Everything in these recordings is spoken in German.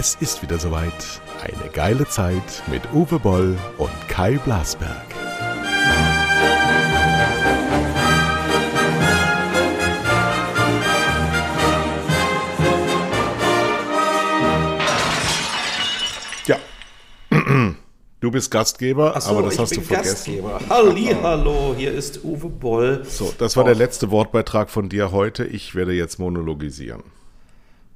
Es ist wieder soweit. Eine geile Zeit mit Uwe Boll und Kai Blasberg. Ja. Du bist Gastgeber, so, aber das hast du vergessen. Gastgeber. Halli, hallo, hier ist Uwe Boll. So, das war der letzte Wortbeitrag von dir heute. Ich werde jetzt monologisieren.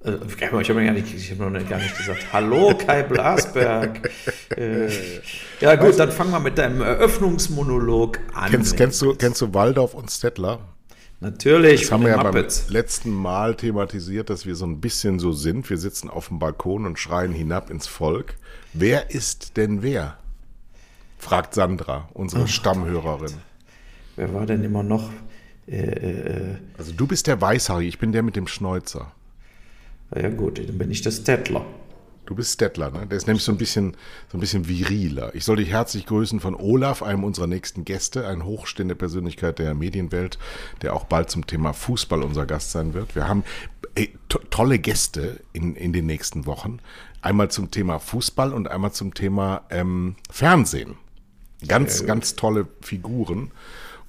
Äh, ich habe hab noch gar nicht gesagt, hallo Kai Blasberg. äh, ja gut, dann fangen wir mit deinem Eröffnungsmonolog an. Kennst, kennst, du, kennst du Waldorf und Stettler? Natürlich, Das haben wir ja den beim Muppets. letzten Mal thematisiert, dass wir so ein bisschen so sind. Wir sitzen auf dem Balkon und schreien hinab ins Volk. Wer ist denn wer? fragt Sandra, unsere Stammhörerin. Wer war denn immer noch? Äh, äh, äh, Also du bist der Weißhaarige, ich bin der mit dem Schnäuzer. Ja gut, dann bin ich der Stettler. Du bist Stettler, ne? Der ist nämlich so ein bisschen, so ein bisschen viriler. Ich soll dich herzlich grüßen von Olaf, einem unserer nächsten Gäste, eine hochstehende Persönlichkeit der Medienwelt, der auch bald zum Thema Fußball unser Gast sein wird. Wir haben ey, to tolle Gäste in, in den nächsten Wochen. Einmal zum Thema Fußball und einmal zum Thema ähm, Fernsehen. Ganz, ganz tolle Figuren.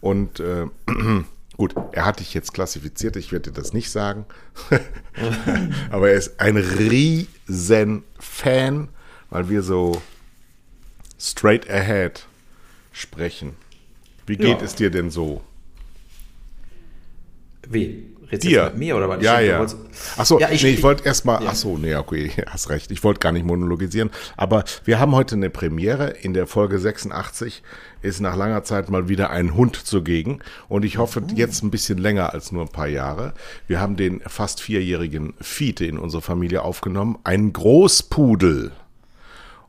Und äh, gut, er hat dich jetzt klassifiziert, ich werde dir das nicht sagen. Aber er ist ein riesen Fan, weil wir so straight ahead sprechen. Wie geht Ja. es dir denn so? Wie? Du Dir? jetzt mit mir oder was? Ja, Ich- ja. Achso, Ja, nee, ich- ich wollte erstmal, ja. ach so, nee, okay, hast recht. Ich wollte gar nicht monologisieren. Aber wir haben heute eine Premiere. In der Folge 86 ist nach langer Zeit mal wieder ein Hund zugegen. Und ich hoffe, Oh. jetzt ein bisschen länger als nur ein paar Jahre. Wir haben den fast vierjährigen Fiete in unsere Familie aufgenommen. Einen Großpudel.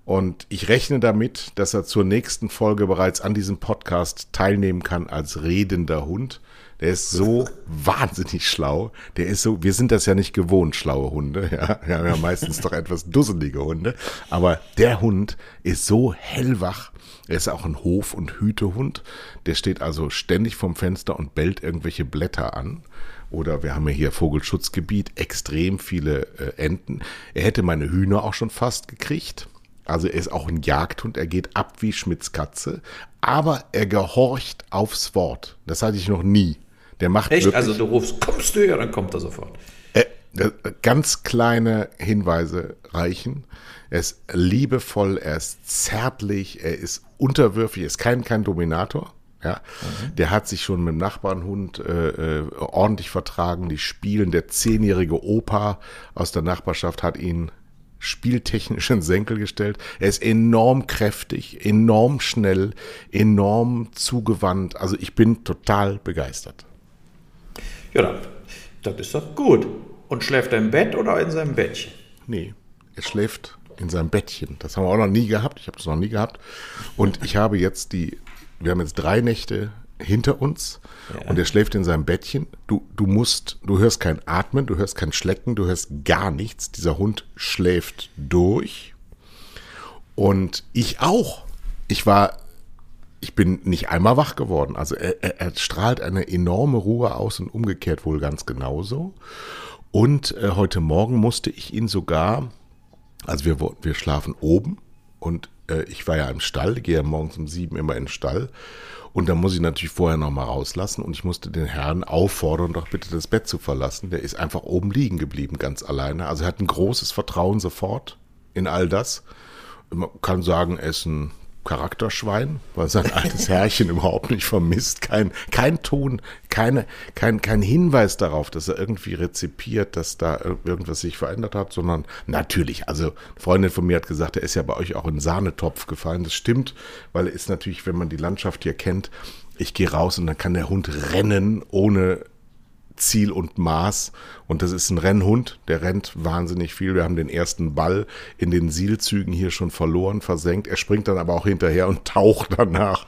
Und ich rechne damit, dass er zur nächsten Folge bereits an diesem Podcast teilnehmen kann als redender Hund. Der ist so wahnsinnig schlau. Der ist so, wir sind das ja nicht gewohnt, schlaue Hunde. Ja, wir haben ja meistens doch etwas dusselige Hunde. Aber der Hund ist so hellwach. Er ist auch ein Hof- und Hütehund. Der steht also ständig vorm Fenster und bellt irgendwelche Blätter an. Oder wir haben ja hier Vogelschutzgebiet, extrem viele äh, Enten. Er hätte meine Hühner auch schon fast gekriegt. Also er ist auch ein Jagdhund, er geht ab wie Schmitz Katze, aber er gehorcht aufs Wort. Das hatte ich noch nie. Der macht Echt? wirklich Also du rufst, kommst du her, dann kommt er sofort. äh, äh, ganz kleine Hinweise reichen. Er ist liebevoll, er ist zärtlich, er ist unterwürfig, er ist kein, kein Dominator. Ja, der hat sich schon mit dem Nachbarnhund äh, äh, ordentlich vertragen. Die spielen, der zehnjährige Opa aus der Nachbarschaft hat ihn spieltechnisch in Senkel gestellt. Er ist enorm kräftig, enorm schnell, enorm zugewandt. Also ich bin total begeistert. Ja, dann, das ist doch gut. Und schläft er im Bett oder in seinem Bettchen? Nee, er schläft in seinem Bettchen. Das haben wir auch noch nie gehabt. Ich habe das noch nie gehabt. Und ich habe jetzt die, wir haben jetzt drei Nächte hinter uns und er schläft in seinem Bettchen. Du, du musst, du hörst kein Atmen, du hörst kein Schlecken, du hörst gar nichts. Dieser Hund schläft durch. Und ich auch. Ich war, ich bin nicht einmal wach geworden. Also er, er, er strahlt eine enorme Ruhe aus und umgekehrt wohl ganz genauso. Und äh, heute Morgen musste ich ihn sogar, also wir, wir schlafen oben und äh, ich war ja im Stall, gehe ja morgens um sieben immer in den Stall. Und dann muss ich natürlich vorher noch mal rauslassen und ich musste den Herrn auffordern, doch bitte das Bett zu verlassen. Der ist einfach oben liegen geblieben, ganz alleine. Also er hat ein großes Vertrauen sofort in all das. Man kann sagen, er ist ein Charakterschwein, weil sein altes Herrchen überhaupt nicht vermisst. Kein, kein Ton, keine, kein, kein Hinweis darauf, dass er irgendwie rezipiert, dass da ir- irgendwas sich verändert hat, sondern natürlich, also eine Freundin von mir hat gesagt, er ist ja bei euch auch in Sahnetopf gefallen. Das stimmt, weil er ist natürlich, wenn man die Landschaft hier kennt, ich gehe raus und dann kann der Hund rennen ohne Ziel und Maß. Und das ist ein Rennhund, der rennt wahnsinnig viel. Wir haben den ersten Ball in den Sielzügen hier schon verloren, versenkt. Er springt dann aber auch hinterher und taucht danach.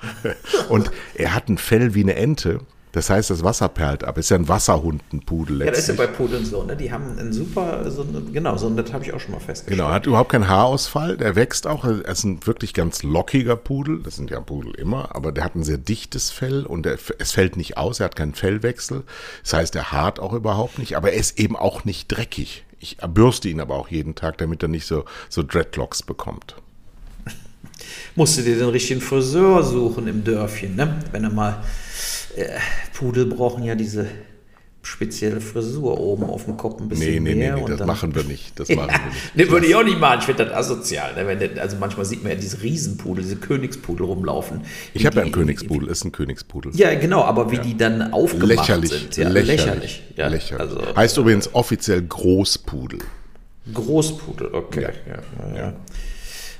Und er hat ein Fell wie eine Ente. Das heißt, das Wasser perlt ab. Ist ja ein Wasserhund, ein Pudel Ja, das ist ja letztlich. bei Pudeln so, ne? Die haben einen super, so eine, genau, so, das habe ich auch schon mal festgestellt. Genau, hat überhaupt keinen Haarausfall. Der wächst auch. Er ist ein wirklich ganz lockiger Pudel. Das sind ja Pudel immer. Aber der hat ein sehr dichtes Fell und der, es fällt nicht aus. Er hat keinen Fellwechsel. Das heißt, er haart auch überhaupt nicht. Aber er ist eben auch nicht dreckig. Ich bürste ihn aber auch jeden Tag, damit er nicht so, so Dreadlocks bekommt. Musst du dir den richtigen Friseur suchen im Dörfchen, ne? Wenn er mal, äh, Pudel brauchen ja diese spezielle Frisur oben auf dem Kopf ein bisschen Nee, nee, nee, mehr. nee und das dann- machen wir nicht. Das Ja, machen wir nicht. ne, würde ich auch nicht machen. Ich finde das asozial. Ne? Also manchmal sieht man ja diese Riesenpudel, diese Königspudel rumlaufen. Ich habe ja einen Königspudel, ist ein Königspudel. Ja, genau, aber wie die dann aufgemacht lächerlich, sind. Ja, lächerlich, lächerlich. Ja, lächerlich. Also, heißt übrigens offiziell Großpudel. Großpudel, okay. Ja.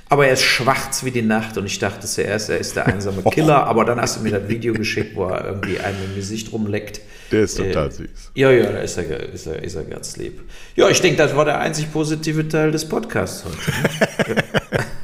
Aber er ist schwarz wie die Nacht und ich dachte zuerst, er ist der einsame Killer, aber dann hast du mir das Video geschickt, wo er irgendwie einem im Gesicht rumleckt. Der ist total Äh, süß. Ja, ja, da ist er, ist, er, ist er ganz lieb. Ja, ich denke, das war der einzig positive Teil des Podcasts heute.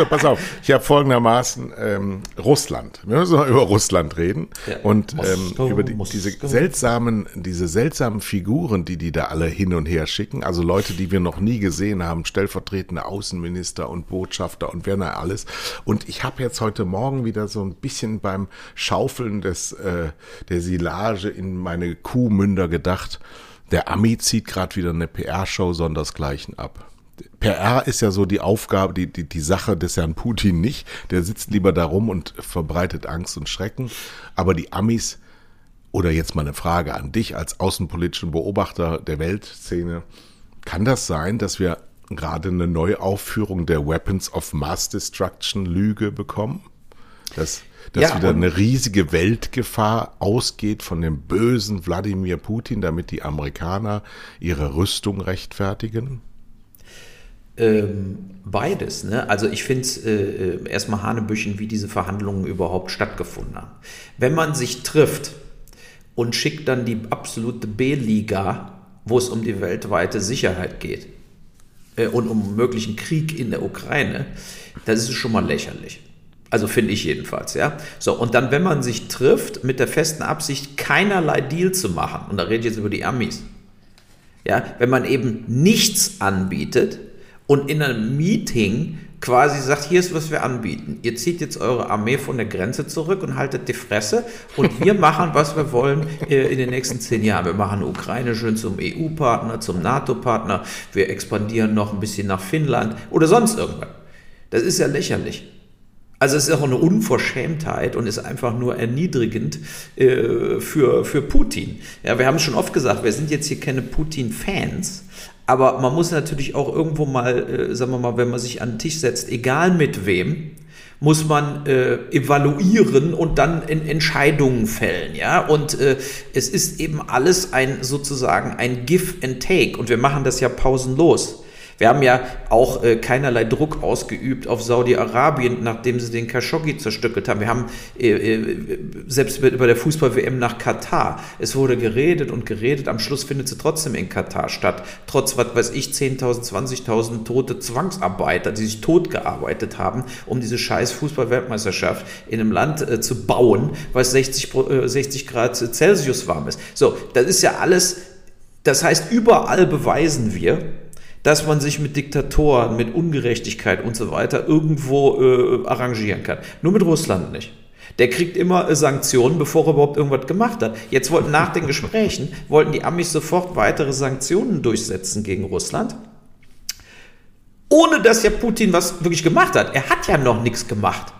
So, pass auf, ich habe folgendermaßen ähm, Russland. Wir müssen noch über Russland reden Ja. und Moskau, ähm, über die, diese seltsamen, diese seltsamen Figuren, die die da alle hin und her schicken. Also Leute, die wir noch nie gesehen haben, stellvertretende Außenminister und Botschafter und wer da alles. Und ich habe jetzt heute Morgen wieder so ein bisschen beim Schaufeln des äh, der Silage in meine Kuhmünder gedacht. Der Ami zieht gerade wieder eine PR-Show sondersgleichen ab. PR ist ja so die Aufgabe, die, die, die Sache des Herrn Putin nicht. Der sitzt lieber da rum und verbreitet Angst und Schrecken. Aber die Amis, oder jetzt mal eine Frage an dich als außenpolitischen Beobachter der Weltszene, kann das sein, dass wir gerade eine Neuaufführung der Weapons of Mass Destruction Lüge bekommen? Dass, dass Ja, wieder eine riesige Weltgefahr ausgeht von dem bösen Wladimir Putin, damit die Amerikaner ihre Rüstung rechtfertigen? Ähm, beides. Ne? Also ich finde es äh, äh, erstmal Hanebüchen, wie diese Verhandlungen überhaupt stattgefunden haben. Wenn man sich trifft und schickt dann die absolute B-Liga, wo es um die weltweite Sicherheit geht äh, und um möglichen Krieg in der Ukraine, das ist schon mal lächerlich. Also finde ich jedenfalls, ja. So, und dann, wenn man sich trifft mit der festen Absicht, keinerlei Deal zu machen, und da rede ich jetzt über die Amis, ja, wenn man eben nichts anbietet und in einem Meeting quasi sagt, hier ist, was wir anbieten. Ihr zieht jetzt eure Armee von der Grenze zurück und haltet die Fresse und wir machen, was wir wollen äh, in den nächsten zehn Jahren. Wir machen Ukraine schön zum EU-Partner, zum NATO-Partner, wir expandieren noch ein bisschen nach Finnland oder sonst irgendwas. Das ist ja lächerlich. Also es ist auch eine Unverschämtheit und ist einfach nur erniedrigend äh, für, für Putin. Ja, wir haben es schon oft gesagt, wir sind jetzt hier keine Putin-Fans, aber man muss natürlich auch irgendwo mal, äh, sagen wir mal, wenn man sich an den Tisch setzt, egal mit wem, muss man äh, evaluieren und dann in Entscheidungen fällen, ja. Und äh, es ist eben alles ein sozusagen ein Give and Take und wir machen das ja pausenlos. Wir haben ja auch äh, keinerlei Druck ausgeübt auf Saudi-Arabien, nachdem sie den Khashoggi zerstückelt haben. Wir haben äh, äh, selbst bei der Fußball-WM nach Katar. Es wurde geredet und geredet. Am Schluss findet sie trotzdem in Katar statt. Trotz, was weiß ich, 10.000, 20.000 tote Zwangsarbeiter, die sich tot gearbeitet haben, um diese scheiß Fußball-Weltmeisterschaft in einem Land äh, zu bauen, was 60, Pro- äh, 60 Grad Celsius warm ist. So, das ist ja alles, das heißt, überall beweisen wir, dass man sich mit Diktatoren, mit Ungerechtigkeit und so weiter irgendwo äh, arrangieren kann. Nur mit Russland nicht. Der kriegt immer äh, Sanktionen, bevor er überhaupt irgendwas gemacht hat. Jetzt wollten nach den Gesprächen, wollten die Amis sofort weitere Sanktionen durchsetzen gegen Russland. Ohne dass ja Putin was wirklich gemacht hat. Er hat ja noch nichts gemacht.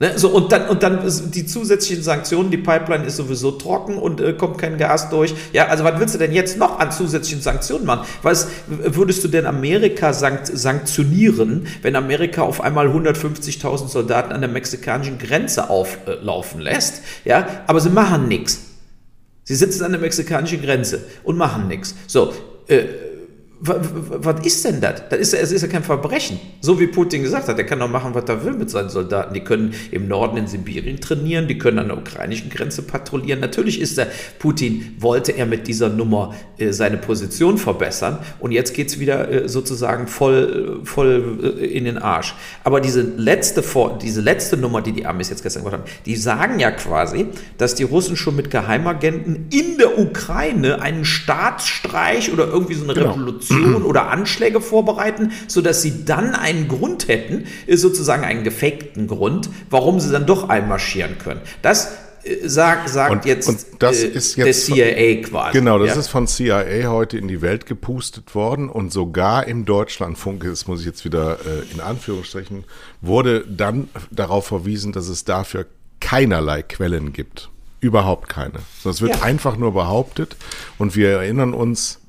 Ne, so, und dann, und dann die zusätzlichen Sanktionen, die Pipeline ist sowieso trocken und äh, kommt kein Gas durch. Ja, also was willst du denn jetzt noch an zusätzlichen Sanktionen machen? Was würdest du denn Amerika sankt, sanktionieren, wenn Amerika auf einmal 150.000 Soldaten an der mexikanischen Grenze auflaufen lässt? Ja, aber sie machen nichts. Sie sitzen an der mexikanischen Grenze und machen nichts. So, äh, was ist denn das? Das ist, es ist ja kein Verbrechen. So wie Putin gesagt hat, er kann doch machen, was er will mit seinen Soldaten. Die können im Norden in Sibirien trainieren, die können an der ukrainischen Grenze patrouillieren. Natürlich ist der Putin, wollte er mit dieser Nummer äh, seine Position verbessern und jetzt geht es wieder äh, sozusagen voll, voll äh, in den Arsch. Aber diese letzte, diese letzte Nummer, die die Amis jetzt gestern gemacht haben, die sagen ja quasi, dass die Russen schon mit Geheimagenten in der Ukraine einen Staatsstreich oder irgendwie so eine genau. Revolution oder Anschläge vorbereiten, sodass sie dann einen Grund hätten, sozusagen einen gefakten Grund, warum sie dann doch einmarschieren können. Das äh, sagt, sagt und, jetzt, und das äh, ist jetzt der CIA quasi. Genau, das ja. ist von CIA heute in die Welt gepustet worden und sogar im Deutschlandfunk, das muss ich jetzt wieder äh, in Anführungsstrichen, wurde dann darauf verwiesen, dass es dafür keinerlei Quellen gibt. Überhaupt keine. Das wird ja. einfach nur behauptet und wir erinnern uns,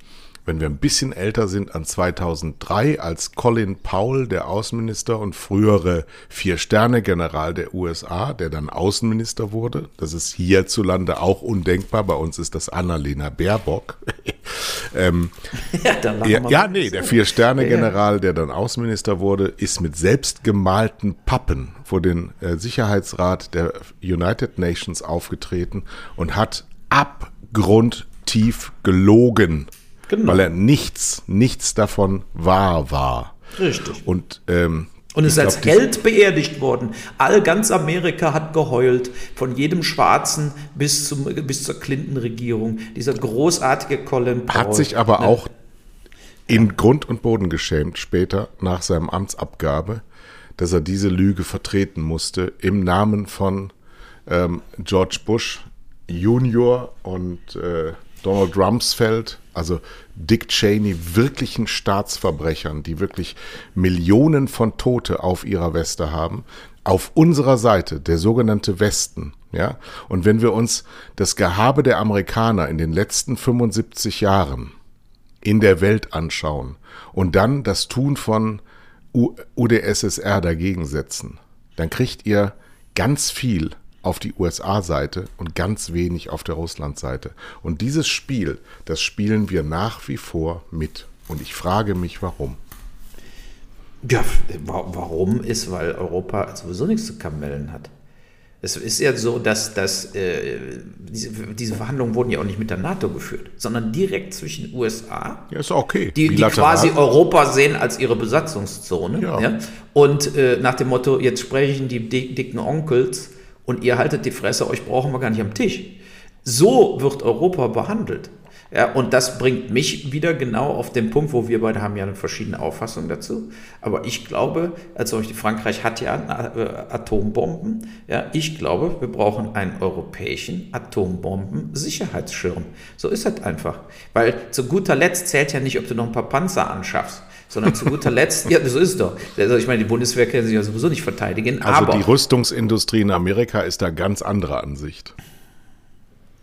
wenn wir ein bisschen älter sind, an 2003, als Colin Powell, der Außenminister und frühere Vier-Sterne-General der USA, der dann Außenminister wurde, das ist hierzulande auch undenkbar, bei uns ist das Annalena Baerbock. ähm, ja, ja, ja, nee, der Vier-Sterne-General, der dann Außenminister wurde, ist mit selbstgemalten Pappen vor den äh, Sicherheitsrat der United Nations aufgetreten und hat abgrundtief gelogen Genau. Weil er nichts, nichts davon wahr war. Richtig. Und, ähm, und ist als glaub, Held beerdigt worden. All ganz Amerika hat geheult, von jedem Schwarzen bis, zum, bis zur Clinton-Regierung. Dieser großartige Colin Powell. Hat sich aber ne? auch in Grund und Boden geschämt später nach seinem Amtsabgabe, dass er diese Lüge vertreten musste im Namen von ähm, George Bush Junior und äh, Donald Rumsfeld, also Dick Cheney, wirklichen Staatsverbrechern, die wirklich Millionen von Tote auf ihrer Weste haben, auf unserer Seite, der sogenannte Westen, ja. Und wenn wir uns das Gehabe der Amerikaner in den letzten 75 Jahren in der Welt anschauen und dann das Tun von UdSSR dagegen setzen, dann kriegt ihr ganz viel auf die USA-Seite und ganz wenig auf der Russland-Seite. Und dieses Spiel, das spielen wir nach wie vor mit. Und ich frage mich, warum. Ja, warum ist, weil Europa sowieso nichts zu kamellen hat. Es ist ja so, dass, dass äh, diese, diese, Verhandlungen wurden ja auch nicht mit der NATO geführt, sondern direkt zwischen USA, ja, ist okay. die, die quasi Europa sehen als ihre Besatzungszone. Ja. ja? Und äh, nach dem Motto, jetzt sprechen die dicken Onkels und ihr haltet die Fresse, euch brauchen wir gar nicht am Tisch. So wird Europa behandelt. Ja, und das bringt mich wieder genau auf den Punkt, wo wir beide haben ja eine verschiedene Auffassung dazu. Aber ich glaube, also Frankreich hat ja äh, Atombomben. Ja, ich glaube, wir brauchen einen europäischen Atombomben-Sicherheitsschirm. So ist es einfach. Weil zu guter Letzt zählt ja nicht, ob du noch ein paar Panzer anschaffst sondern zu guter Letzt, ja, so ist es doch. Also ich meine, die Bundeswehr kann sich ja sowieso nicht verteidigen. Also die Rüstungsindustrie in Amerika ist da ganz anderer Ansicht.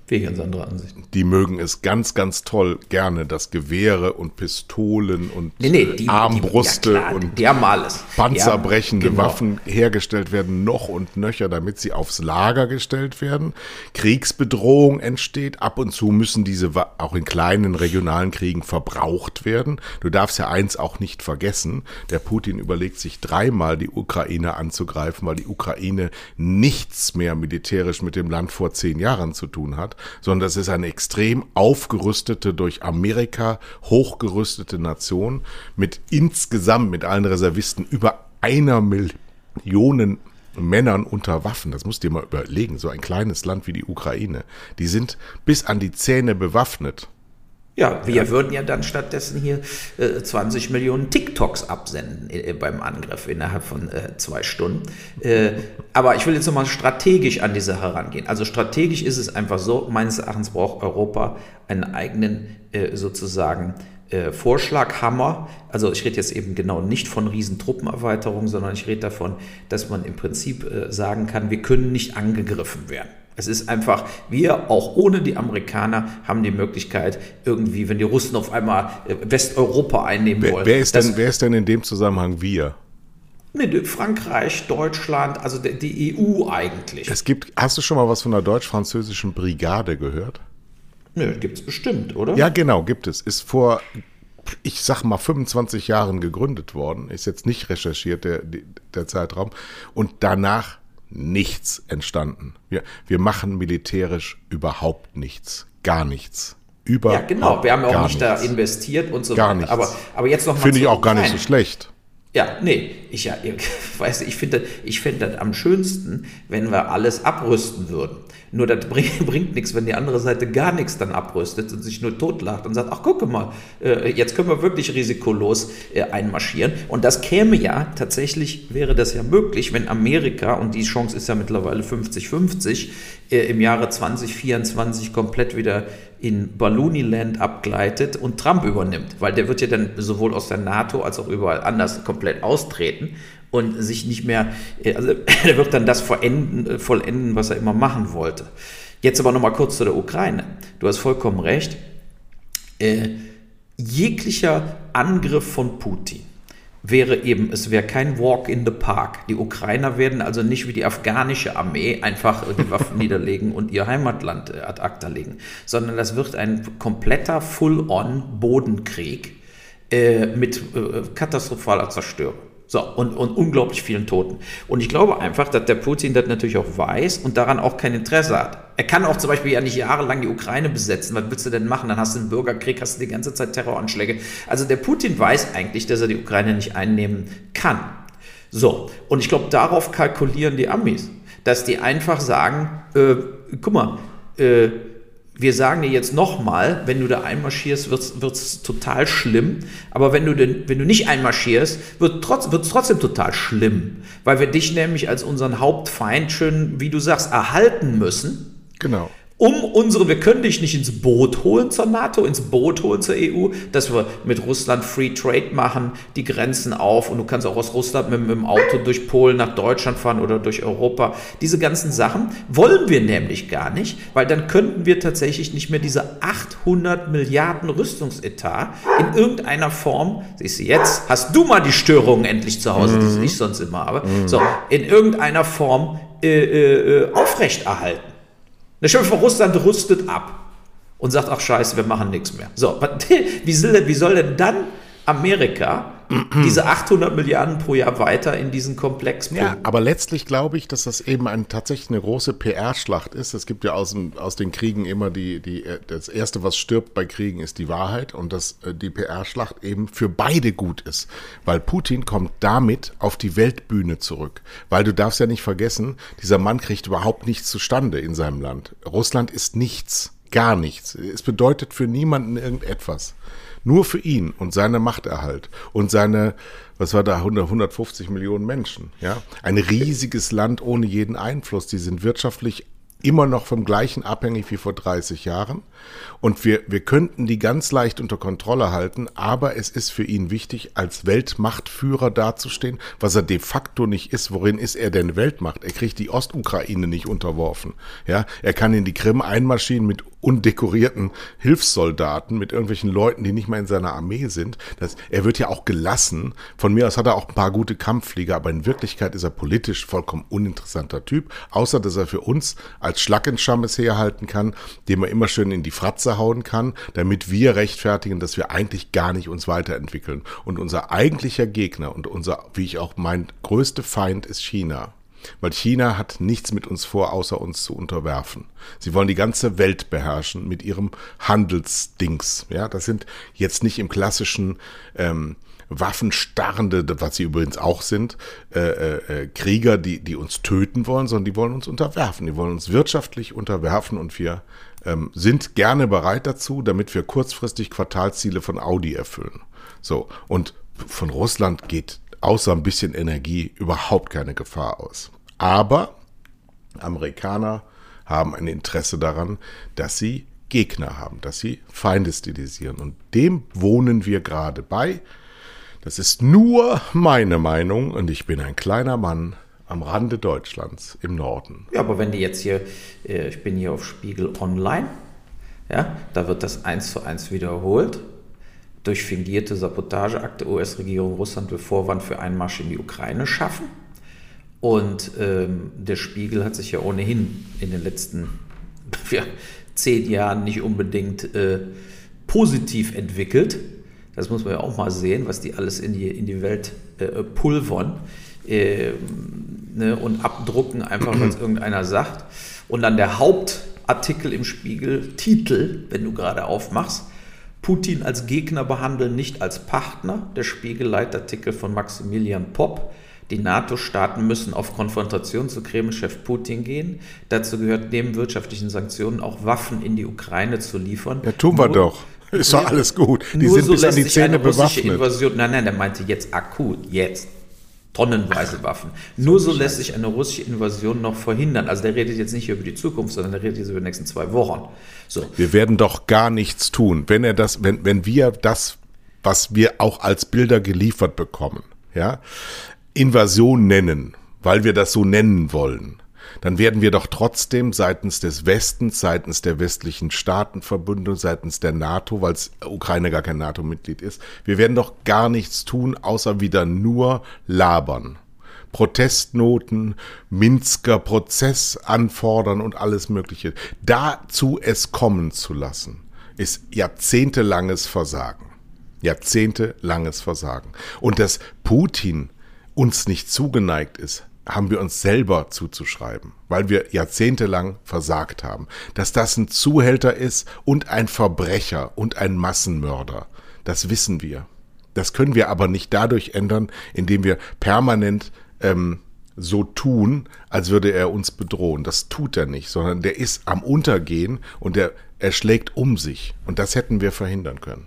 Wie ganz andere Ansicht. Die mögen es ganz, ganz toll gerne, dass Gewehre und Pistolen und nee, nee, die, Armbruste die, ja klar, und panzerbrechende ja, genau. Waffen hergestellt werden, noch und nöcher, damit sie aufs Lager gestellt werden. Kriegsbedrohung entsteht. Ab und zu müssen diese auch in kleinen regionalen Kriegen verbraucht werden. Du darfst ja eins auch nicht vergessen. Der Putin überlegt sich dreimal, die Ukraine anzugreifen, weil die Ukraine nichts mehr militärisch mit dem Land vor zehn Jahren zu tun hat sondern das ist eine extrem aufgerüstete, durch Amerika hochgerüstete Nation mit insgesamt mit allen Reservisten über einer Million Männern unter Waffen. Das musst du dir mal überlegen. So ein kleines Land wie die Ukraine. Die sind bis an die Zähne bewaffnet. Ja, wir ja. würden ja dann stattdessen hier äh, 20 Millionen TikToks absenden äh, beim Angriff innerhalb von äh, zwei Stunden. Äh, aber ich will jetzt nochmal strategisch an diese herangehen. Also strategisch ist es einfach so, meines Erachtens braucht Europa einen eigenen äh, sozusagen äh, Vorschlaghammer. Also ich rede jetzt eben genau nicht von Riesentruppenerweiterung, sondern ich rede davon, dass man im Prinzip sagen kann, wir können nicht angegriffen werden. Es ist einfach, wir auch ohne die Amerikaner haben die Möglichkeit, irgendwie, wenn die Russen auf einmal äh, Westeuropa einnehmen wer, wollen. Wer ist, denn, wer ist denn in dem Zusammenhang wir? Frankreich, Deutschland, also die EU eigentlich. Es gibt, hast du schon mal was von der deutsch-französischen Brigade gehört? Nö, gibt es bestimmt, oder? Ja, genau, gibt es. Ist vor ich sag mal, 25 Jahren gegründet worden. Ist jetzt nicht recherchiert, der, der Zeitraum. Und danach nichts entstanden. Wir, wir machen militärisch überhaupt nichts. Gar nichts. Über ja, genau. Wir haben auch nicht nichts. da investiert und so gar weiter. Nichts. Aber, aber jetzt noch mal Finde ich auch gar nicht so schlecht. Ja, nee, ich, ja, weiß, ich finde ich find das am schönsten, wenn wir alles abrüsten würden. Nur das bringt, bringt nichts, wenn die andere Seite gar nichts dann abrüstet und sich nur totlacht und sagt, ach gucke mal, äh, jetzt können wir wirklich risikolos äh, einmarschieren. Und das käme ja, tatsächlich wäre das ja möglich, wenn Amerika, und die Chance ist ja mittlerweile 50-50, äh, im Jahre 2024 komplett wieder in Ballooniland abgleitet und Trump übernimmt, weil der wird ja dann sowohl aus der NATO als auch überall anders komplett austreten und sich nicht mehr, äh, also er wird dann das vollenden, äh, vollenden, was er immer machen wollte. Jetzt aber nochmal kurz zu der Ukraine. Du hast vollkommen recht. Äh, jeglicher Angriff von Putin wäre eben, es wäre kein Walk in the Park. Die Ukrainer werden also nicht wie die afghanische Armee einfach die Waffen niederlegen und ihr Heimatland äh, ad acta legen, sondern das wird ein kompletter Full-on Bodenkrieg äh, mit äh, katastrophaler Zerstörung. So, und, und unglaublich vielen Toten. Und ich glaube einfach, dass der Putin das natürlich auch weiß und daran auch kein Interesse hat. Er kann auch zum Beispiel ja nicht jahrelang die Ukraine besetzen. Was willst du denn machen? Dann hast du einen Bürgerkrieg, hast du die ganze Zeit Terroranschläge. Also der Putin weiß eigentlich, dass er die Ukraine nicht einnehmen kann. So, und ich glaube, darauf kalkulieren die Amis, dass die einfach sagen, äh, guck mal, äh, wir sagen dir jetzt nochmal, wenn du da einmarschierst, wird es total schlimm. Aber wenn du, denn, wenn du nicht einmarschierst, wird es trotz, trotzdem total schlimm. Weil wir dich nämlich als unseren Hauptfeind schön, wie du sagst, erhalten müssen. Genau um unsere, wir können dich nicht ins Boot holen zur NATO, ins Boot holen zur EU, dass wir mit Russland Free Trade machen, die Grenzen auf und du kannst auch aus Russland mit, mit dem Auto durch Polen nach Deutschland fahren oder durch Europa. Diese ganzen Sachen wollen wir nämlich gar nicht, weil dann könnten wir tatsächlich nicht mehr diese 800 Milliarden Rüstungsetat in irgendeiner Form, siehst du jetzt, hast du mal die Störungen endlich zu Hause, mhm. die ich sonst immer habe, mhm. so, in irgendeiner Form äh, äh, äh aufrechterhalten. Eine Schiff von Russland rüstet ab und sagt, ach scheiße, wir machen nichts mehr. So, wie soll denn dann Amerika diese 800 Milliarden pro Jahr weiter in diesen Komplex bringen. Ja, aber letztlich glaube ich, dass das eben ein, tatsächlich eine große PR-Schlacht ist. Es gibt ja aus, dem, aus den Kriegen immer die, die, das Erste, was stirbt bei Kriegen, ist die Wahrheit und dass äh, die PR-Schlacht eben für beide gut ist. Weil Putin kommt damit auf die Weltbühne zurück. Weil du darfst ja nicht vergessen, dieser Mann kriegt überhaupt nichts zustande in seinem Land. Russland ist nichts. Gar nichts. Es bedeutet für niemanden irgendetwas. Nur für ihn und seine Machterhalt und seine, was war da, 100, 150 Millionen Menschen. Ja, ein riesiges Land ohne jeden Einfluss. Die sind wirtschaftlich immer noch vom gleichen abhängig wie vor 30 Jahren. Und wir, wir könnten die ganz leicht unter Kontrolle halten, aber es ist für ihn wichtig, als Weltmachtführer dazustehen, was er de facto nicht ist. Worin ist er denn Weltmacht? Er kriegt die Ostukraine nicht unterworfen. Ja, er kann in die Krim einmarschieren mit undekorierten Hilfssoldaten, mit irgendwelchen Leuten, die nicht mal in seiner Armee sind. Das, er wird ja auch gelassen. Von mir aus hat er auch ein paar gute Kampfflieger, aber in Wirklichkeit ist er politisch vollkommen uninteressanter Typ, außer dass er für uns als Schlackenschammes herhalten kann, den man immer schön in die Fratze hauen kann, damit wir rechtfertigen, dass wir eigentlich gar nicht uns weiterentwickeln. Und unser eigentlicher Gegner und unser, wie ich auch mein größter Feind ist China. Weil China hat nichts mit uns vor, außer uns zu unterwerfen. Sie wollen die ganze Welt beherrschen mit ihrem Handelsdings. Ja, das sind jetzt nicht im klassischen ähm, waffenstarrende, was sie übrigens auch sind, äh, äh, äh, Krieger, die, die uns töten wollen, sondern die wollen uns unterwerfen. Die wollen uns wirtschaftlich unterwerfen und wir ähm, sind gerne bereit dazu, damit wir kurzfristig Quartalsziele von Audi erfüllen. So, und von Russland geht außer ein bisschen Energie überhaupt keine Gefahr aus. Aber Amerikaner haben ein Interesse daran, dass sie Gegner haben, dass sie Feinde stilisieren. Und dem wohnen wir gerade bei. Das ist nur meine Meinung und ich bin ein kleiner Mann am Rande Deutschlands im Norden. Ja, aber wenn die jetzt hier, äh, ich bin hier auf Spiegel Online, ja, da wird das eins zu eins wiederholt. Durch fingierte Sabotageakte US-Regierung Russland will Vorwand für Einmarsch in die Ukraine schaffen. Und ähm, der Spiegel hat sich ja ohnehin in den letzten ja, zehn Jahren nicht unbedingt äh, positiv entwickelt Das muss man ja auch mal sehen, was die alles in die, in die Welt äh, pulvern äh, ne, und abdrucken, einfach weil es irgendeiner sagt. Und dann der Hauptartikel im Spiegel, Titel, wenn du gerade aufmachst, Putin als Gegner behandeln, nicht als Partner. Der Spiegelleitartikel von Maximilian Popp. Die NATO-Staaten müssen auf Konfrontation zu Kreml-Chef Putin gehen. Dazu gehört neben wirtschaftlichen Sanktionen auch Waffen in die Ukraine zu liefern. Ja, tun wir Nur, doch. Ist doch alles gut. Die sind so bis an die Zähne bewaffnet. Invasion, nein, nein, der meinte jetzt akut, jetzt. Tonnenweise Waffen. Nur so lässt sich eine russische Invasion noch verhindern. Also der redet jetzt nicht über die Zukunft, sondern der redet jetzt über die nächsten zwei Wochen. So. Wir werden doch gar nichts tun, wenn er das, wenn, wenn wir das, was wir auch als Bilder geliefert bekommen, ja, Invasion nennen, weil wir das so nennen wollen, dann werden wir doch trotzdem seitens des Westens, seitens der westlichen Staatenverbünde, seitens der NATO, weil Ukraine gar kein NATO-Mitglied ist, wir werden doch gar nichts tun, außer wieder nur labern. Protestnoten, Minsker Prozess anfordern und alles Mögliche. Dazu es kommen zu lassen, ist jahrzehntelanges Versagen. Jahrzehntelanges Versagen. Und dass Putin uns nicht zugeneigt ist, haben wir uns selber zuzuschreiben, weil wir jahrzehntelang versagt haben. Dass das ein Zuhälter ist und ein Verbrecher und ein Massenmörder, das wissen wir. Das können wir aber nicht dadurch ändern, indem wir permanent ähm, so tun, als würde er uns bedrohen. Das tut er nicht, sondern der ist am Untergehen und er, er schlägt um sich. Und das hätten wir verhindern können.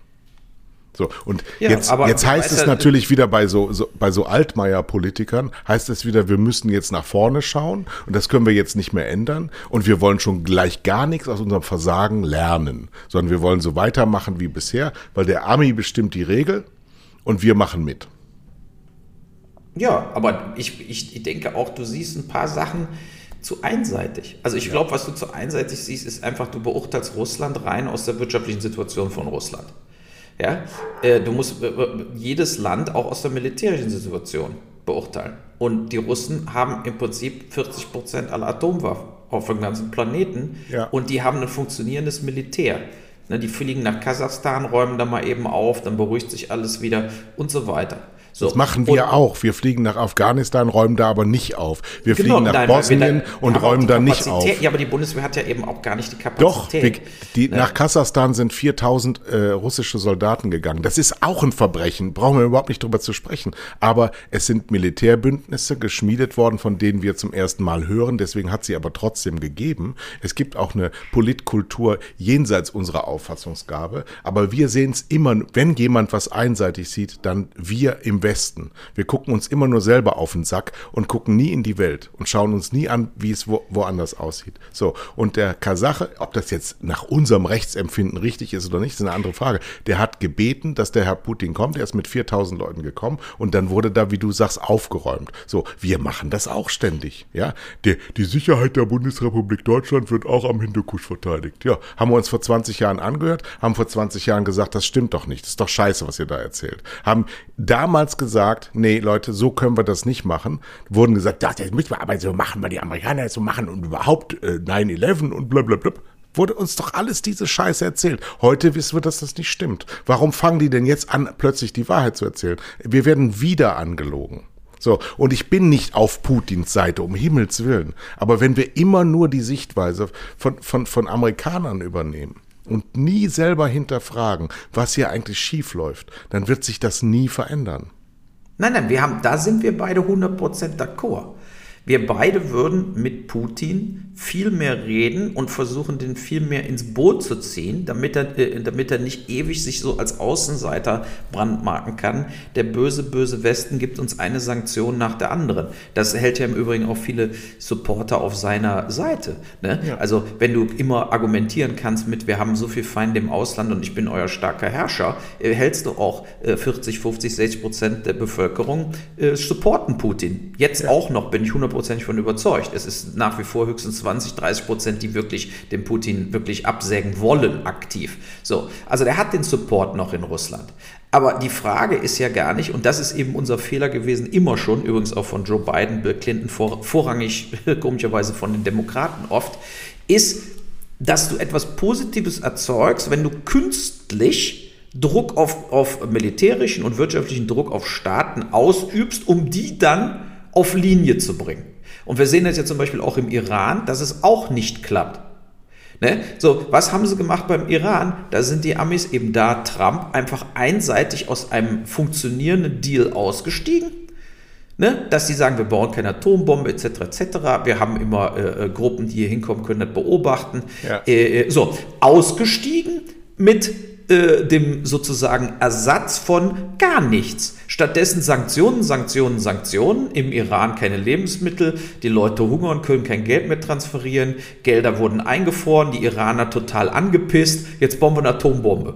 So, und ja, jetzt, jetzt heißt es natürlich wieder bei so, so bei so Altmaier-Politikern, heißt es wieder, wir müssen jetzt nach vorne schauen und das können wir jetzt nicht mehr ändern und wir wollen schon gleich gar nichts aus unserem Versagen lernen, sondern wir wollen so weitermachen wie bisher, weil der Ami bestimmt die Regel und wir machen mit. Ja, aber ich, ich, ich denke auch, du siehst ein paar Sachen, zu einseitig. Also ich ja. glaube, was du zu einseitig siehst, ist einfach, du beurteilst Russland rein aus der wirtschaftlichen Situation von Russland. Ja? Äh, du musst äh, äh, jedes Land auch aus der militärischen Situation beurteilen. Und die Russen haben im Prinzip 40 Prozent aller Atomwaffen auf dem ganzen Planeten. Ja. Und die haben ein funktionierendes Militär. Ne, die fliegen nach Kasachstan, räumen da mal eben auf, dann beruhigt sich alles wieder und so weiter. So. Das machen wir und, auch. Wir fliegen nach Afghanistan, räumen da aber nicht auf. Wir genau, fliegen nach nein, Bosnien da, und räumen da nicht auf. Ja, aber die Bundeswehr hat ja eben auch gar nicht die Kapazität. Doch, wir, die, ne? nach Kasachstan sind 4000 äh, russische Soldaten gegangen. Das ist auch ein Verbrechen, brauchen wir überhaupt nicht drüber zu sprechen. Aber es sind Militärbündnisse geschmiedet worden, von denen wir zum ersten Mal hören. Deswegen hat sie aber trotzdem gegeben. Es gibt auch eine Politkultur jenseits unserer Auffassungsgabe. Aber wir sehen es immer, wenn jemand was einseitig sieht, dann wir im Westen. Wir gucken uns immer nur selber auf den Sack und gucken nie in die Welt und schauen uns nie an, wie es wo, woanders aussieht. So, und der Kasache, ob das jetzt nach unserem Rechtsempfinden richtig ist oder nicht, ist eine andere Frage. Der hat gebeten, dass der Herr Putin kommt. Er ist mit 4000 Leuten gekommen und dann wurde da, wie du sagst, aufgeräumt. So, wir machen das auch ständig. Ja, die, die Sicherheit der Bundesrepublik Deutschland wird auch am Hindukusch verteidigt. Ja, haben wir uns vor 20 Jahren angehört, haben vor 20 Jahren gesagt, das stimmt doch nicht. Das ist doch scheiße, was ihr da erzählt. Haben damals gesagt, nee, Leute, so können wir das nicht machen. Wurden gesagt, das müssen wir aber so machen, weil die Amerikaner so machen und überhaupt äh, 9-11 und blablabla. Wurde uns doch alles diese Scheiße erzählt. Heute wissen wir, dass das nicht stimmt. Warum fangen die denn jetzt an, plötzlich die Wahrheit zu erzählen? Wir werden wieder angelogen. So, und ich bin nicht auf Putins Seite, um Himmels Willen. Aber wenn wir immer nur die Sichtweise von, von, von Amerikanern übernehmen, und nie selber hinterfragen, was hier eigentlich schief läuft, dann wird sich das nie verändern. Nein, nein, wir haben, da sind wir beide 100% d'accord. Wir beide würden mit Putin viel mehr reden und versuchen, den viel mehr ins Boot zu ziehen, damit er, äh, damit er nicht ewig sich so als Außenseiter brandmarken kann. Der böse, böse Westen gibt uns eine Sanktion nach der anderen. Das hält ja im Übrigen auch viele Supporter auf seiner Seite. Ne? Ja. Also wenn du immer argumentieren kannst mit, wir haben so viel Feinde im Ausland und ich bin euer starker Herrscher, äh, hältst du auch äh, 40, 50, 60 Prozent der Bevölkerung äh, supporten Putin. Jetzt ja. auch noch, bin ich hundertprozentig von überzeugt. Es ist nach wie vor höchstens 20, 30 Prozent, die wirklich den Putin wirklich absägen wollen, aktiv. So, also der hat den Support noch in Russland. Aber die Frage ist ja gar nicht, und das ist eben unser Fehler gewesen, immer schon, übrigens auch von Joe Biden, Bill Clinton, vor, vorrangig komischerweise von den Demokraten oft, ist, dass du etwas Positives erzeugst, wenn du künstlich Druck auf, auf militärischen und wirtschaftlichen Druck auf Staaten ausübst, um die dann auf Linie zu bringen. Und wir sehen das ja zum Beispiel auch im Iran, dass es auch nicht klappt. Ne? So, was haben sie gemacht beim Iran? Da sind die Amis eben da, Trump, einfach einseitig aus einem funktionierenden Deal ausgestiegen. Ne? Dass sie sagen, wir bauen keine Atombombe etc. etc. Wir haben immer äh, äh, Gruppen, die hier hinkommen können, das beobachten. Ja. Äh, äh so, ausgestiegen mit äh, dem sozusagen Ersatz von gar nichts. Stattdessen Sanktionen, Sanktionen, Sanktionen. Im Iran keine Lebensmittel, die Leute hungern, können kein Geld mehr transferieren, Gelder wurden eingefroren, die Iraner total angepisst, jetzt bauen wir eine Atombombe.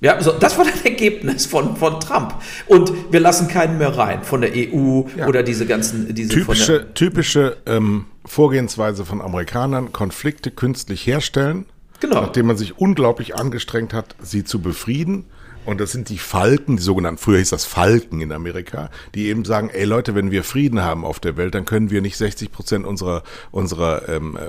Ja, so, das war das Ergebnis von, von Trump. Und wir lassen keinen mehr rein von der EU ja. oder diese ganzen. Diese typische typische ähm, Vorgehensweise von Amerikanern: Konflikte künstlich herstellen Genau. Nachdem man sich unglaublich angestrengt hat, sie zu befrieden. Und das sind die Falken, die sogenannten, früher hieß das Falken in Amerika, die eben sagen, ey Leute, wenn wir Frieden haben auf der Welt, dann können wir nicht 60 Prozent unserer, unserer ähm, äh,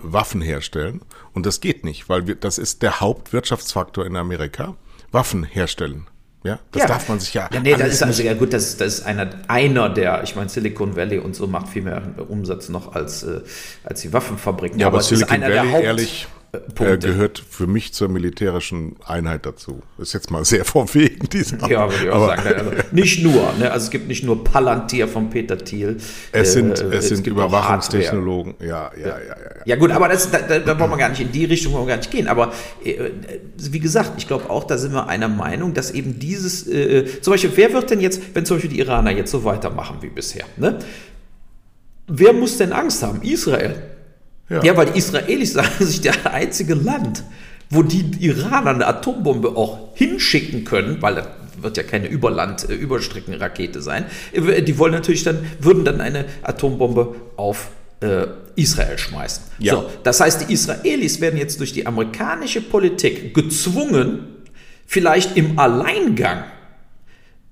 Waffen herstellen. Und das geht nicht, weil wir, das ist der Hauptwirtschaftsfaktor in Amerika. Waffen herstellen. Ja, das ja. darf man sich ja. Ja, nee, das ist also ja gut, das, das ist einer, einer der, ich meine, Silicon Valley und so macht viel mehr Umsatz noch als, äh, als die Waffenfabriken. Ja, aber, aber Silicon Valley, ehrlich, äh, gehört für mich zur militärischen Einheit dazu. Ist jetzt mal sehr vorwegen, diese Ja, würde ich auch sagen. Also nicht nur, ne? also es gibt nicht nur Palantir von Peter Thiel. Es sind, äh, es, sind Überwachungstechnologen. Ja, ja, ja, ja, ja. gut, aber das, da, da, da wollen wir gar nicht in die Richtung wollen wir gar nicht gehen. Aber äh, wie gesagt, ich glaube auch, da sind wir einer Meinung, dass eben dieses, äh, zum Beispiel, wer wird denn jetzt, wenn zum Beispiel die Iraner jetzt so weitermachen wie bisher, ne? Wer muss denn Angst haben? Israel. Ja. ja, weil die Israelis sagen sich, der einzige Land, wo die Iraner eine Atombombe auch hinschicken können, weil das wird ja keine Überland, äh, Überstreckenrakete sein, äh, die wollen natürlich dann, würden dann eine Atombombe auf äh, Israel schmeißen. Ja. So, das heißt, die Israelis werden jetzt durch die amerikanische Politik gezwungen, vielleicht im Alleingang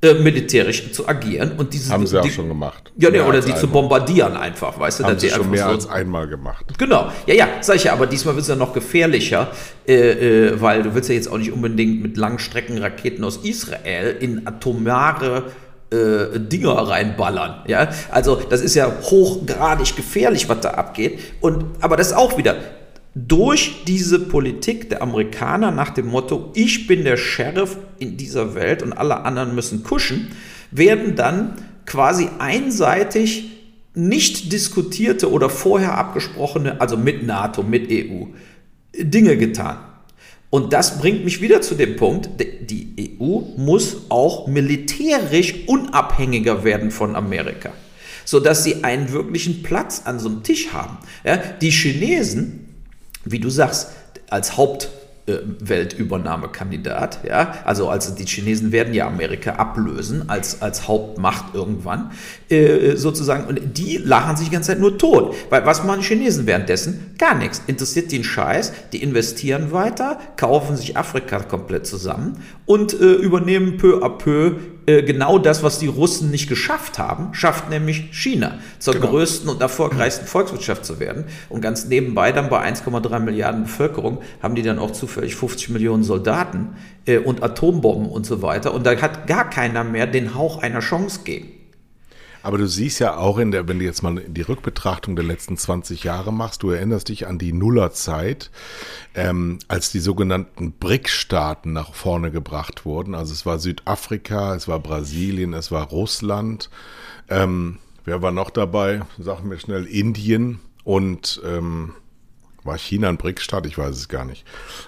äh, militärisch zu agieren und diese haben sie die, auch schon gemacht. Ja, nee, oder die einmal. zu bombardieren einfach, weißt du, haben sie schon mehr so, als einmal gemacht. Genau, ja, ja, sag ich ja, aber diesmal wird es ja noch gefährlicher, äh, äh, weil du willst ja jetzt auch nicht unbedingt mit Langstreckenraketen aus Israel in atomare äh, Dinger reinballern. Ja? Also das ist ja hochgradig gefährlich, was da abgeht. Und, aber das ist auch wieder, durch diese Politik der Amerikaner nach dem Motto, ich bin der Sheriff in dieser Welt und alle anderen müssen kuschen, werden dann quasi einseitig nicht diskutierte oder vorher abgesprochene, also mit NATO, mit EU, Dinge getan. Und das bringt mich wieder zu dem Punkt, die EU muss auch militärisch unabhängiger werden von Amerika, sodass sie einen wirklichen Platz an so einem Tisch haben. Ja, die Chinesen wie du sagst, als Haupt Weltübernahmekandidat, ja, also also die Chinesen werden ja Amerika ablösen als, als Hauptmacht irgendwann, äh, sozusagen, und die lachen sich die ganze Zeit nur tot, weil was machen Chinesen währenddessen? Gar nichts, interessiert den Scheiß, die investieren weiter, kaufen sich Afrika komplett zusammen und äh, übernehmen peu à peu äh, genau das, was die Russen nicht geschafft haben, schafft nämlich China zur genau. größten und erfolgreichsten Volkswirtschaft zu werden. Und ganz nebenbei dann bei 1,3 Milliarden Bevölkerung haben die dann auch zufällig 50 Millionen Soldaten äh, und Atombomben und so weiter. Und da hat gar keiner mehr den Hauch einer Chance gegen. Aber du siehst ja auch in der, wenn du jetzt mal die Rückbetrachtung der letzten 20 Jahre machst, du erinnerst dich an die Nullerzeit, ähm, als die sogenannten BRIC-Staaten nach vorne gebracht wurden. Also es war Südafrika, es war Brasilien, es war Russland. Ähm, wer war noch dabei? Sag mir schnell, Indien und ähm, war China ein BRIC-Staat? Ich weiß es gar nicht.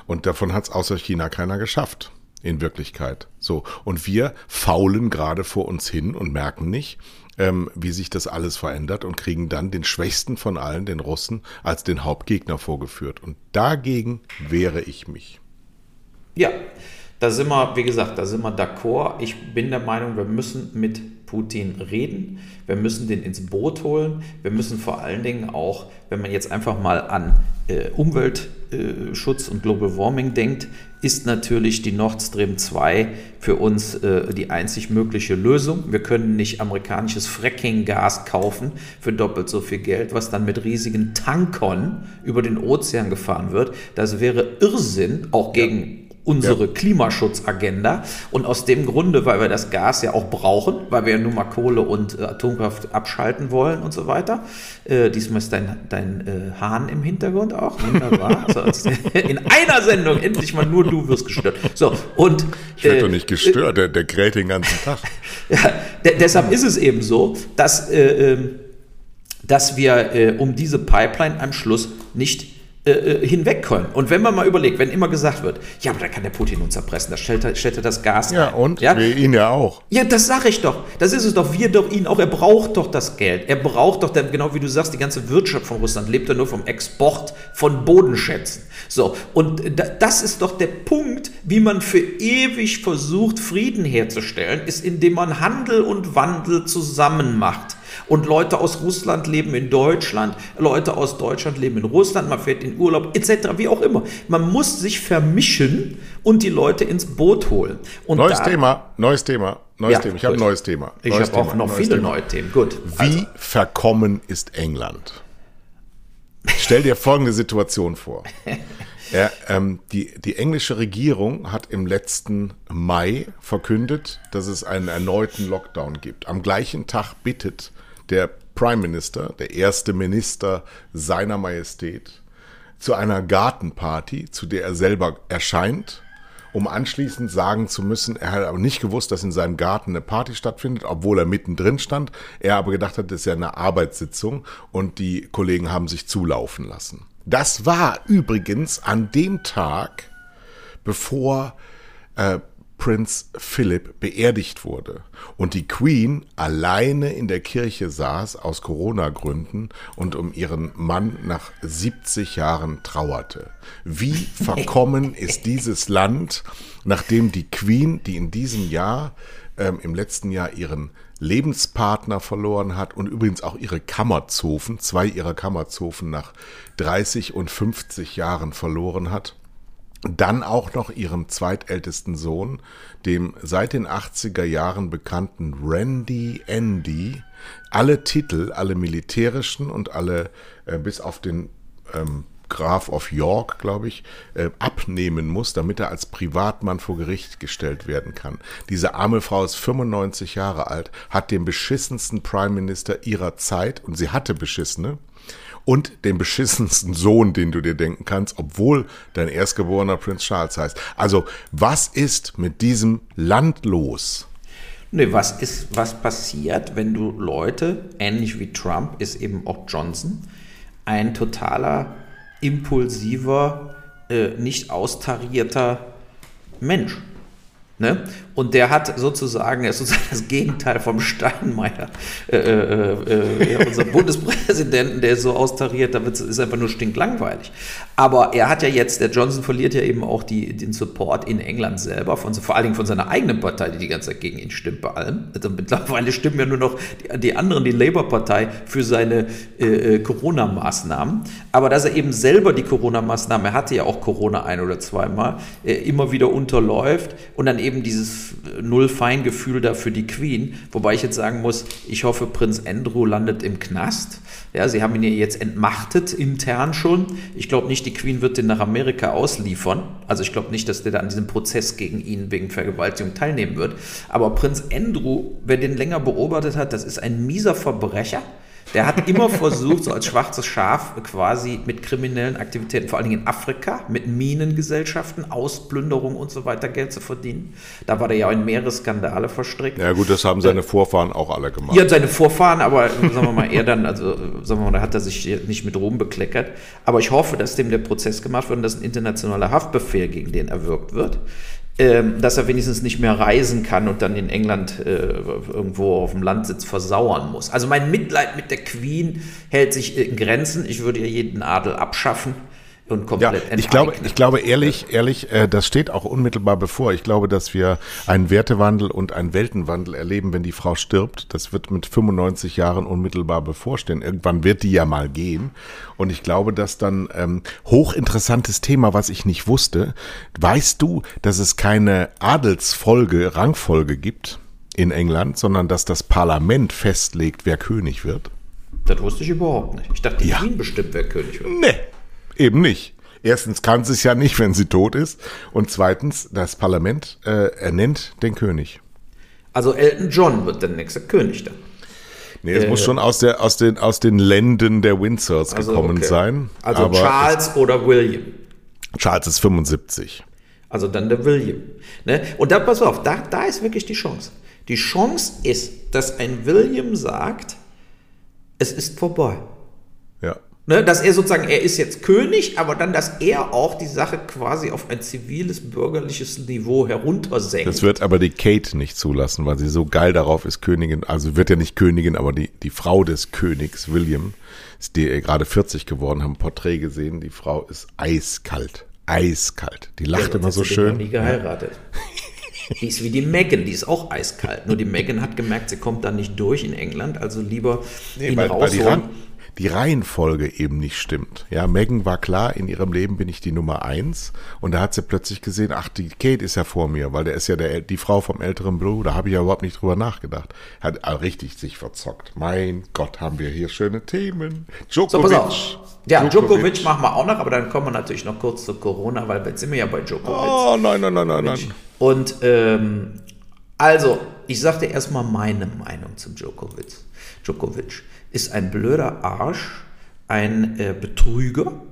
Und davon hat es außer China keiner geschafft in Wirklichkeit. So. Und wir faulen gerade vor uns hin und merken nicht, ähm, wie sich das alles verändert und kriegen dann den schwächsten von allen, den Russen, als den Hauptgegner vorgeführt. Und dagegen wehre ich mich. Ja, da sind wir, wie gesagt, da sind wir d'accord. Ich bin der Meinung, wir müssen mit Putin reden. Wir müssen den ins Boot holen. Wir müssen vor allen Dingen auch, wenn man jetzt einfach mal an äh, Umweltschutz äh, und Global Warming denkt, ist natürlich die Nord Stream 2 für uns äh, die einzig mögliche Lösung. Wir können nicht amerikanisches Fracking-Gas kaufen für doppelt so viel Geld, was dann mit riesigen Tankern über den Ozean gefahren wird. Das wäre Irrsinn, auch gegen unsere ja. Klimaschutzagenda. Und aus dem Grunde, weil wir das Gas ja auch brauchen, weil wir ja nun mal Kohle und äh, Atomkraft abschalten wollen und so weiter. Äh, diesmal ist dein, dein äh, Hahn im Hintergrund auch. Wunderbar. also, in einer Sendung endlich mal nur du wirst gestört. So, und, ich werde doch nicht gestört, der, der kräht den ganzen Tag. ja, deshalb ist es eben so, dass, äh, ähm, dass wir äh, um diese Pipeline am Schluss nicht äh, äh, hinweg können. Und wenn man mal überlegt, wenn immer gesagt wird, ja, aber da kann der Putin uns erpressen, da stellt er, stellt er das Gas Ja, ein. und ja? wir ihn ja auch. Ja, das sage ich doch. Das ist es doch. Wir doch ihn auch. Er braucht doch das Geld. Er braucht doch, genau wie du sagst, die ganze Wirtschaft von Russland lebt ja nur vom Export von Bodenschätzen. So, und das ist doch der Punkt, wie man für ewig versucht, Frieden herzustellen, ist, indem man Handel und Wandel zusammen macht. Und Leute aus Russland leben in Deutschland, Leute aus Deutschland leben in Russland, man fährt in Urlaub etc., wie auch immer. Man muss sich vermischen und die Leute ins Boot holen. Und neues da, Thema, neues Thema, neues ja, Thema. Ich habe ein neues Thema. Ich habe auch noch viele Thema. neue Themen. Gut. Wie also. verkommen ist England? Stell dir folgende Situation vor. Ja, ähm, die, die englische Regierung hat im letzten Mai verkündet, dass es einen erneuten Lockdown gibt. Am gleichen Tag bittet der Prime Minister, der erste Minister seiner Majestät, zu einer Gartenparty, zu der er selber erscheint, um anschließend sagen zu müssen, er hat aber nicht gewusst, dass in seinem Garten eine Party stattfindet, obwohl er mittendrin stand. Er aber gedacht hat, das ist ja eine Arbeitssitzung und die Kollegen haben sich zulaufen lassen. Das war übrigens an dem Tag, bevor äh, Prinz Philip beerdigt wurde und die Queen alleine in der Kirche saß aus Corona-Gründen und um ihren Mann nach 70 Jahren trauerte. Wie verkommen ist dieses Land, nachdem die Queen, die in diesem Jahr, ähm, im letzten Jahr ihren Lebenspartner verloren hat und übrigens auch ihre Kammerzofen, zwei ihrer Kammerzofen nach 30 und 50 Jahren verloren hat dann auch noch ihren zweitältesten Sohn, dem seit den 80er Jahren bekannten Randy Andy, alle Titel, alle militärischen und alle äh, bis auf den ähm, Graf of York, glaube ich, äh, abnehmen muss, damit er als Privatmann vor Gericht gestellt werden kann. Diese arme Frau ist 95 Jahre alt, hat den beschissensten Prime Minister ihrer Zeit, und sie hatte beschissene, und den beschissensten Sohn, den du dir denken kannst, obwohl dein erstgeborener Prinz Charles heißt. Also, was ist mit diesem Land los? Nee, was ist, was passiert, wenn du Leute, ähnlich wie Trump, ist eben auch Johnson, ein totaler, impulsiver, äh, nicht austarierter Mensch. Ne? Und der hat sozusagen, ist sozusagen das Gegenteil vom Steinmeier, äh, äh, äh, unser Bundespräsidenten, der ist so austariert, da ist einfach nur stinklangweilig. Aber er hat ja jetzt, der Johnson verliert ja eben auch die, den Support in England selber, von, vor allen Dingen von seiner eigenen Partei, die die ganze Zeit gegen ihn stimmt bei allem. Also mittlerweile stimmen ja nur noch die, die anderen, die Labour-Partei, für seine äh, äh, Corona-Maßnahmen. Aber dass er eben selber die Corona-Maßnahmen, er hatte ja auch Corona ein oder zweimal, äh, immer wieder unterläuft und dann eben dieses Null-Feingefühl da für die Queen. Wobei ich jetzt sagen muss, ich hoffe, Prinz Andrew landet im Knast. Ja, sie haben ihn ja jetzt entmachtet, intern schon. Ich glaube nicht, die Queen wird den nach Amerika ausliefern. Also ich glaube nicht, dass der da an diesem Prozess gegen ihn wegen Vergewaltigung teilnehmen wird. Aber Prinz Andrew, wer den länger beobachtet hat, das ist ein mieser Verbrecher der hat immer versucht, so als schwarzes Schaf quasi mit kriminellen Aktivitäten, vor allen Dingen in Afrika, mit Minengesellschaften, Ausplünderung und so weiter Geld zu verdienen. Da war der ja in mehrere Skandale verstrickt. Ja gut, das haben seine Vorfahren auch alle gemacht. Ja, seine Vorfahren, aber sagen wir mal, er dann, also sagen wir mal, da hat er sich nicht mit Ruhm bekleckert. Aber ich hoffe, dass dem der Prozess gemacht wird und dass ein internationaler Haftbefehl gegen den erwirkt wird. Ähm, dass er wenigstens nicht mehr reisen kann und dann in England äh, irgendwo auf dem Landsitz versauern muss. Also mein Mitleid mit der Queen hält sich in Grenzen. Ich würde ja jeden Adel abschaffen und komplett ja, ich glaube, ich glaube ehrlich, ehrlich, äh, das steht auch unmittelbar bevor. Ich glaube, dass wir einen Wertewandel und einen Weltenwandel erleben, wenn die Frau stirbt. Das wird mit 95 Jahren unmittelbar bevorstehen. Irgendwann wird die ja mal gehen. Und ich glaube, dass dann ähm, hochinteressantes Thema, was ich nicht wusste. Weißt du, dass es keine Adelsfolge, Rangfolge gibt in England, sondern dass das Parlament festlegt, wer König wird? Das wusste ich überhaupt nicht. Ich dachte, die ja. Bestimmt, wer König wird. Nee, Eben nicht. Erstens kann sie es ja nicht, wenn sie tot ist. Und zweitens, das Parlament äh, ernennt den König. Also Elton John wird der nächste König dann. Nee, es äh, muss schon aus, der, aus, den, aus den Länden der Windsors also, gekommen okay. sein. Also Charles oder William. Charles ist 75. Also dann der William. Ne? Und da, pass auf, da, da ist wirklich die Chance. Die Chance ist, dass ein William sagt, es ist vorbei. Ja. Ne, dass er sozusagen, er ist jetzt König, aber dann, dass er auch die Sache quasi auf ein ziviles, bürgerliches Niveau heruntersenkt. Das wird aber die Kate nicht zulassen, weil sie so geil darauf ist, Königin, also wird ja nicht Königin, aber die, die Frau des Königs, William, ist die gerade 40 geworden, haben ein Porträt gesehen, die Frau ist eiskalt. Eiskalt. Die lacht ja, immer so schön. Nie geheiratet. Die ist wie die Megan, die ist auch eiskalt. Nur die Megan hat gemerkt, sie kommt da nicht durch in England, also lieber nee, ihn weil, rausholen. Weil die Reihenfolge eben nicht stimmt. Ja, Megan war klar, in ihrem Leben bin ich die Nummer eins. Und da hat sie plötzlich gesehen, ach, die Kate ist ja vor mir, weil der ist ja der, die Frau vom älteren Bruder. Da habe ich ja überhaupt nicht drüber nachgedacht. Hat richtig sich verzockt. Mein Gott, haben wir hier schöne Themen. Djokovic. So, ja, Djokovic. Djokovic machen wir auch noch, aber dann kommen wir natürlich noch kurz zu Corona, weil jetzt sind wir ja bei Djokovic. Oh, nein, nein, nein, nein, nein. Und ähm, also, ich sagte erstmal meine Meinung zum Djokovic. Djokovic ist ein blöder Arsch, ein äh, Betrüger.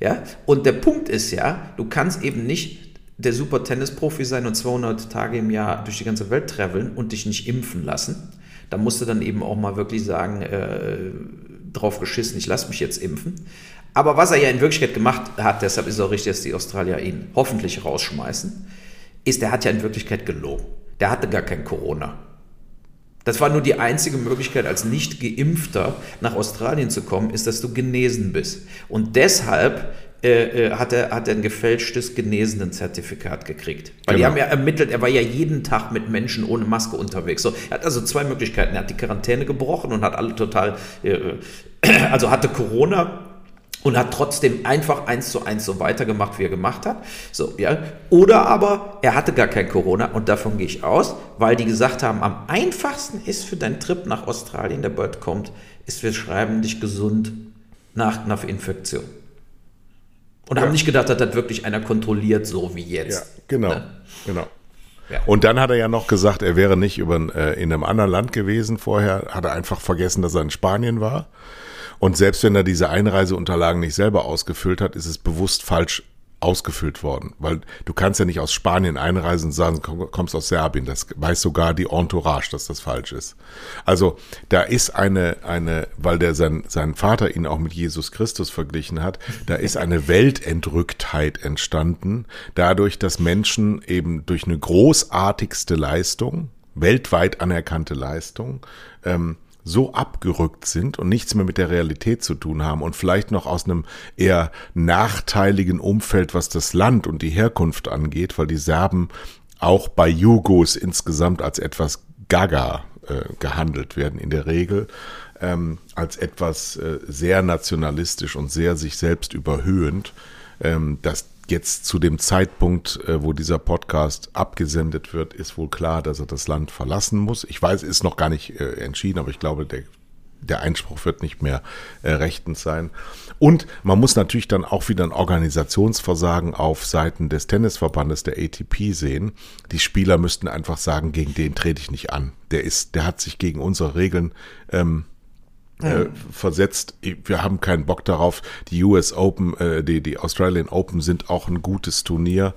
Ja? Und der Punkt ist ja, du kannst eben nicht der super Tennisprofi sein und 200 Tage im Jahr durch die ganze Welt traveln und dich nicht impfen lassen. Da musst du dann eben auch mal wirklich sagen, äh, drauf geschissen, ich lasse mich jetzt impfen. Aber was er ja in Wirklichkeit gemacht hat, deshalb ist es auch richtig, dass die Australier ihn hoffentlich rausschmeißen, ist, er hat ja in Wirklichkeit gelogen. Der hatte gar kein Corona. Das war nur die einzige Möglichkeit, als nicht geimpfter nach Australien zu kommen, ist, dass du genesen bist. Und deshalb äh, äh hat, er, hat er ein gefälschtes Genesenen-Zertifikat gekriegt. Weil genau. die haben ja ermittelt, er war ja jeden Tag mit Menschen ohne Maske unterwegs. So, er hat also zwei Möglichkeiten. Er hat die Quarantäne gebrochen und hat alle total, äh, also hatte Corona und hat trotzdem einfach eins zu eins so weitergemacht, wie er gemacht hat. So, ja. Oder aber er hatte gar kein Corona und davon gehe ich aus, weil die gesagt haben, am einfachsten ist für deinen Trip nach Australien, der bald kommt, ist, wir schreiben dich gesund nach einer Infektion. Und ja. haben nicht gedacht, dass das wirklich einer kontrolliert, so wie jetzt. Ja, genau, ne? genau. Ja. Und dann hat er ja noch gesagt, er wäre nicht über, äh, in einem anderen Land gewesen vorher, hat er einfach vergessen, dass er in Spanien war. Und selbst wenn er diese Einreiseunterlagen nicht selber ausgefüllt hat, ist es bewusst falsch ausgefüllt worden, weil du kannst ja nicht aus Spanien einreisen und sagen, kommst aus Serbien. Das weiß sogar die Entourage, dass das falsch ist. Also da ist eine, eine, weil der sein, sein Vater ihn auch mit Jesus Christus verglichen hat, da ist eine Weltentrücktheit entstanden, dadurch, dass Menschen eben durch eine großartigste Leistung, weltweit anerkannte Leistung, ähm, so abgerückt sind und nichts mehr mit der Realität zu tun haben und vielleicht noch aus einem eher nachteiligen Umfeld, was das Land und die Herkunft angeht, weil die Serben auch bei Jugos insgesamt als etwas gaga äh, gehandelt werden in der Regel, ähm, als etwas äh, sehr nationalistisch und sehr sich selbst überhöhend, ähm, dass jetzt zu dem Zeitpunkt, äh, wo dieser Podcast abgesendet wird, ist wohl klar, dass er das Land verlassen muss. Ich weiß, ist noch gar nicht äh, entschieden, aber ich glaube, der, der Einspruch wird nicht mehr äh, rechtens sein. Und man muss natürlich dann auch wieder ein Organisationsversagen auf Seiten des Tennisverbandes der ATP sehen. Die Spieler müssten einfach sagen, gegen den trete ich nicht an. Der ist, der hat sich gegen unsere Regeln ähm, äh, versetzt. Wir haben keinen Bock darauf. Die US Open, äh, die, die Australian Open sind auch ein gutes Turnier,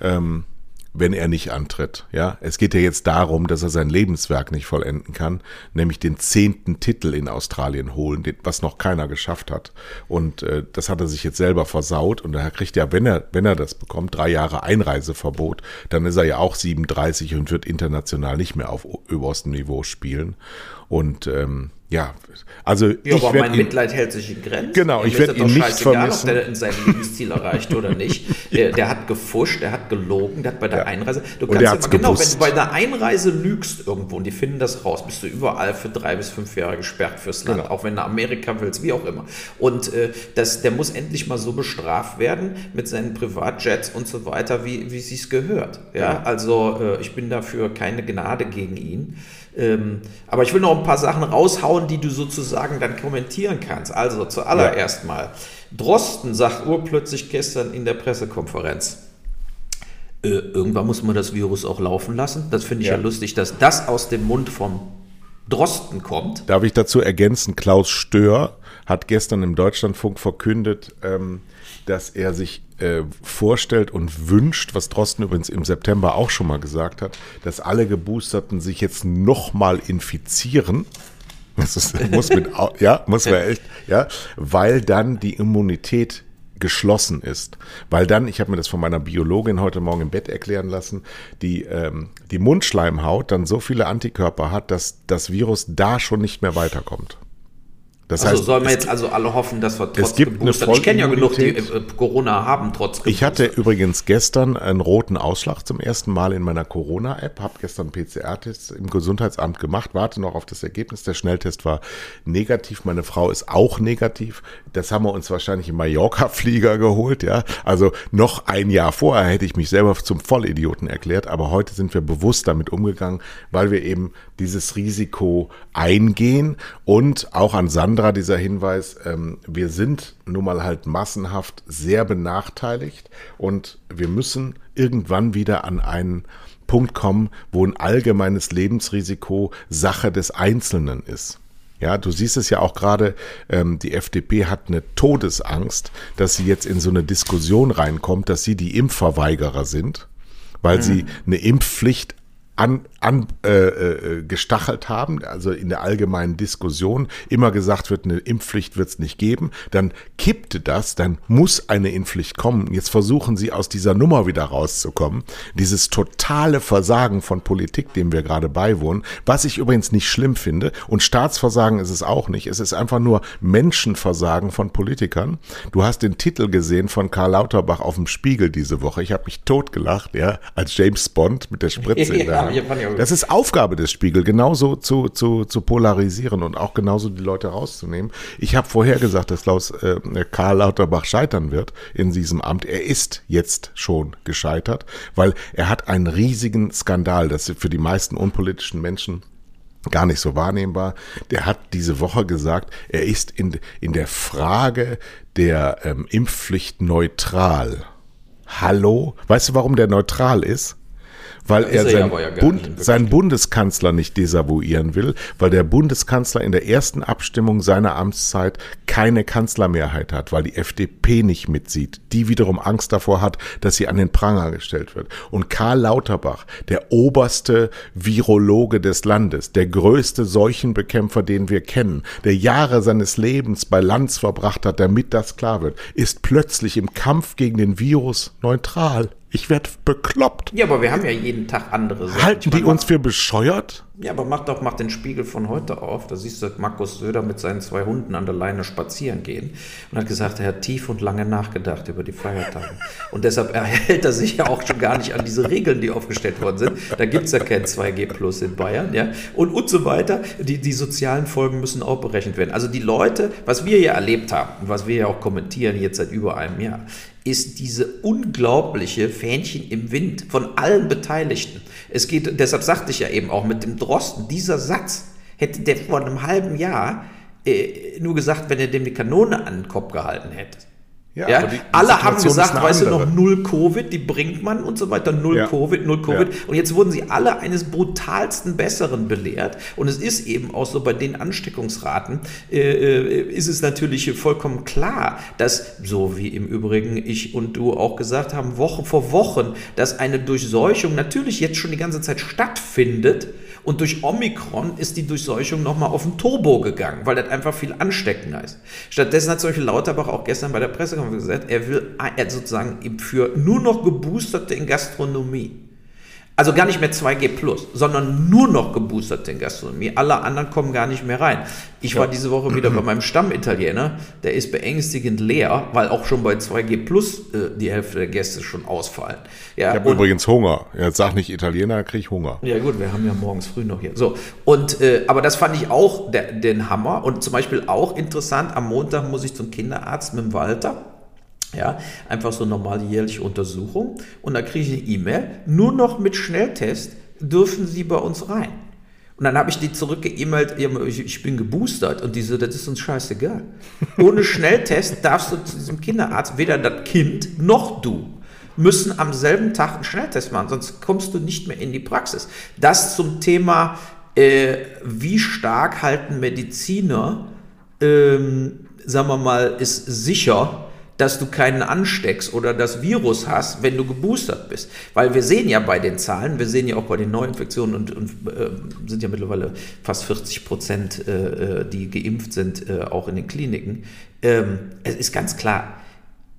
ähm, wenn er nicht antritt. Ja, es geht ja jetzt darum, dass er sein Lebenswerk nicht vollenden kann, nämlich den zehnten Titel in Australien holen, den, was noch keiner geschafft hat. Und äh, das hat er sich jetzt selber versaut. Und daher kriegt er, wenn er, wenn er das bekommt, drei Jahre Einreiseverbot, dann ist er ja auch 37 und wird international nicht mehr auf oberstem Niveau spielen. Und ähm, ja, also ja, ich aber mein ihn, Mitleid hält sich in Grenzen. Genau, ich werde ihn nicht vermissen. ob der in sein Lebensziel erreicht oder nicht. Der, der, hat gefuscht, der hat gelogen, der hat bei der ja. Einreise. Du kannst immer, genau, wenn du bei der Einreise lügst irgendwo und die finden das raus, bist du überall für drei bis fünf Jahre gesperrt fürs Land, genau. auch wenn du Amerika willst, wie auch immer. Und äh, das, der muss endlich mal so bestraft werden mit seinen Privatjets und so weiter, wie wie es gehört. Ja, ja. also äh, ich bin dafür keine Gnade gegen ihn. Ähm, aber ich will noch ein paar Sachen raushauen, die du sozusagen dann kommentieren kannst. Also zuallererst ja. mal, Drosten sagt urplötzlich gestern in der Pressekonferenz, äh, irgendwann muss man das Virus auch laufen lassen. Das finde ich ja. ja lustig, dass das aus dem Mund vom Drosten kommt. Darf ich dazu ergänzen, Klaus Stör hat gestern im Deutschlandfunk verkündet, ähm, dass er sich äh, vorstellt und wünscht, was Drosten übrigens im September auch schon mal gesagt hat, dass alle Geboosterten sich jetzt nochmal infizieren. Das ist, muss mit, ja, muss man echt, ja, weil dann die Immunität geschlossen ist. Weil dann, ich habe mir das von meiner Biologin heute Morgen im Bett erklären lassen, die, ähm, die Mundschleimhaut dann so viele Antikörper hat, dass das Virus da schon nicht mehr weiterkommt. Das also heißt, sollen wir jetzt also alle hoffen, dass wir trotz es gibt eine Ich kenne ja genug, die äh, Corona haben, trotz Ich hatte übrigens gestern einen roten Ausschlag zum ersten Mal in meiner Corona-App, habe gestern PCR-Test im Gesundheitsamt gemacht, warte noch auf das Ergebnis. Der Schnelltest war negativ, meine Frau ist auch negativ. Das haben wir uns wahrscheinlich im Mallorca-Flieger geholt, ja. Also noch ein Jahr vorher hätte ich mich selber zum Vollidioten erklärt, aber heute sind wir bewusst damit umgegangen, weil wir eben dieses Risiko eingehen und auch an Sandra dieser Hinweis, ähm, wir sind nun mal halt massenhaft sehr benachteiligt und wir müssen irgendwann wieder an einen Punkt kommen, wo ein allgemeines Lebensrisiko Sache des Einzelnen ist. Ja, du siehst es ja auch gerade, ähm, die FDP hat eine Todesangst, dass sie jetzt in so eine Diskussion reinkommt, dass sie die Impfverweigerer sind, weil mhm. sie eine Impfpflicht an, an äh, äh, gestachelt haben, also in der allgemeinen Diskussion immer gesagt wird, eine Impfpflicht wird es nicht geben, dann kippte das, dann muss eine Impfpflicht kommen. Jetzt versuchen sie aus dieser Nummer wieder rauszukommen. Dieses totale Versagen von Politik, dem wir gerade beiwohnen, was ich übrigens nicht schlimm finde und Staatsversagen ist es auch nicht. Es ist einfach nur Menschenversagen von Politikern. Du hast den Titel gesehen von Karl Lauterbach auf dem Spiegel diese Woche. Ich habe mich totgelacht, ja, als James Bond mit der Spritze in der Hand. Das ist Aufgabe des Spiegel, genauso zu, zu, zu polarisieren und auch genauso die Leute rauszunehmen. Ich habe vorher gesagt, dass Klaus äh, Karl Lauterbach scheitern wird in diesem Amt. Er ist jetzt schon gescheitert, weil er hat einen riesigen Skandal, das für die meisten unpolitischen Menschen gar nicht so wahrnehmbar. Der hat diese Woche gesagt, er ist in, in der Frage der ähm, Impfpflicht neutral. Hallo? Weißt du, warum der neutral ist? Weil er, er sein ja Bund, seinen Bundeskanzler nicht desavouieren will, weil der Bundeskanzler in der ersten Abstimmung seiner Amtszeit keine Kanzlermehrheit hat, weil die FDP nicht mitsieht, die wiederum Angst davor hat, dass sie an den Pranger gestellt wird. Und Karl Lauterbach, der oberste Virologe des Landes, der größte Seuchenbekämpfer, den wir kennen, der Jahre seines Lebens bei Lanz verbracht hat, damit das klar wird, ist plötzlich im Kampf gegen den Virus neutral. Ich werde bekloppt. Ja, aber wir haben ja jeden Tag andere Sachen. Halten die uns für bescheuert? Ja, aber mach doch mach den Spiegel von heute auf. Da siehst du Markus Söder mit seinen zwei Hunden an der Leine spazieren gehen und hat gesagt, er hat tief und lange nachgedacht über die Feiertage. Und deshalb erhält er sich ja auch schon gar nicht an diese Regeln, die aufgestellt worden sind. Da gibt es ja kein 2G Plus in Bayern, ja. Und, und so weiter. Die, die sozialen Folgen müssen auch berechnet werden. Also die Leute, was wir ja erlebt haben, was wir ja auch kommentieren jetzt seit über einem Jahr, ist diese unglaubliche Fähnchen im Wind von allen Beteiligten. Es geht, deshalb sagte ich ja eben auch mit dem Drosten, dieser Satz hätte der vor einem halben Jahr äh, nur gesagt, wenn er dem die Kanone an den Kopf gehalten hätte. Ja, ja? Die, die alle haben gesagt, weißt andere. du noch, null Covid, die bringt man und so weiter, null ja. Covid, null Covid. Ja. Und jetzt wurden sie alle eines brutalsten Besseren belehrt. Und es ist eben auch so bei den Ansteckungsraten, äh, äh, ist es natürlich vollkommen klar, dass, so wie im Übrigen ich und du auch gesagt haben, Woche vor Wochen, dass eine Durchseuchung natürlich jetzt schon die ganze Zeit stattfindet und durch Omikron ist die Durchseuchung nochmal auf den Turbo gegangen, weil das einfach viel ansteckender ist. Stattdessen hat zum Beispiel Lauterbach auch gestern bei der Pressekonferenz gesagt, er will er sozusagen für nur noch Geboosterte in Gastronomie. Also gar nicht mehr 2G plus, sondern nur noch geboostert in Gastronomie. Alle anderen kommen gar nicht mehr rein. Ich war diese Woche wieder bei meinem Stammitaliener, der ist beängstigend leer, weil auch schon bei 2G plus äh, die Hälfte der Gäste schon ausfallen. Ja, ich habe übrigens Hunger. Jetzt sag nicht Italiener, krieg ich Hunger. Ja gut, wir haben ja morgens früh noch hier. So und äh, aber das fand ich auch der, den Hammer und zum Beispiel auch interessant. Am Montag muss ich zum Kinderarzt mit dem Walter. Ja, einfach so normale jährliche Untersuchung. Und da kriege ich eine E-Mail. Nur noch mit Schnelltest dürfen Sie bei uns rein. Und dann habe ich die zurückgeemailt, ich, bin geboostert. Und die so, das ist uns scheißegal. Ohne Schnelltest darfst du zu diesem Kinderarzt, weder das Kind noch du müssen am selben Tag einen Schnelltest machen, sonst kommst du nicht mehr in die Praxis. Das zum Thema, äh, wie stark halten Mediziner, ähm, sagen wir mal, ist sicher, dass du keinen ansteckst oder das Virus hast, wenn du geboostert bist. Weil wir sehen ja bei den Zahlen, wir sehen ja auch bei den Neuinfektionen und, und äh, sind ja mittlerweile fast 40 Prozent, äh, äh, die geimpft sind, äh, auch in den Kliniken. Ähm, es ist ganz klar,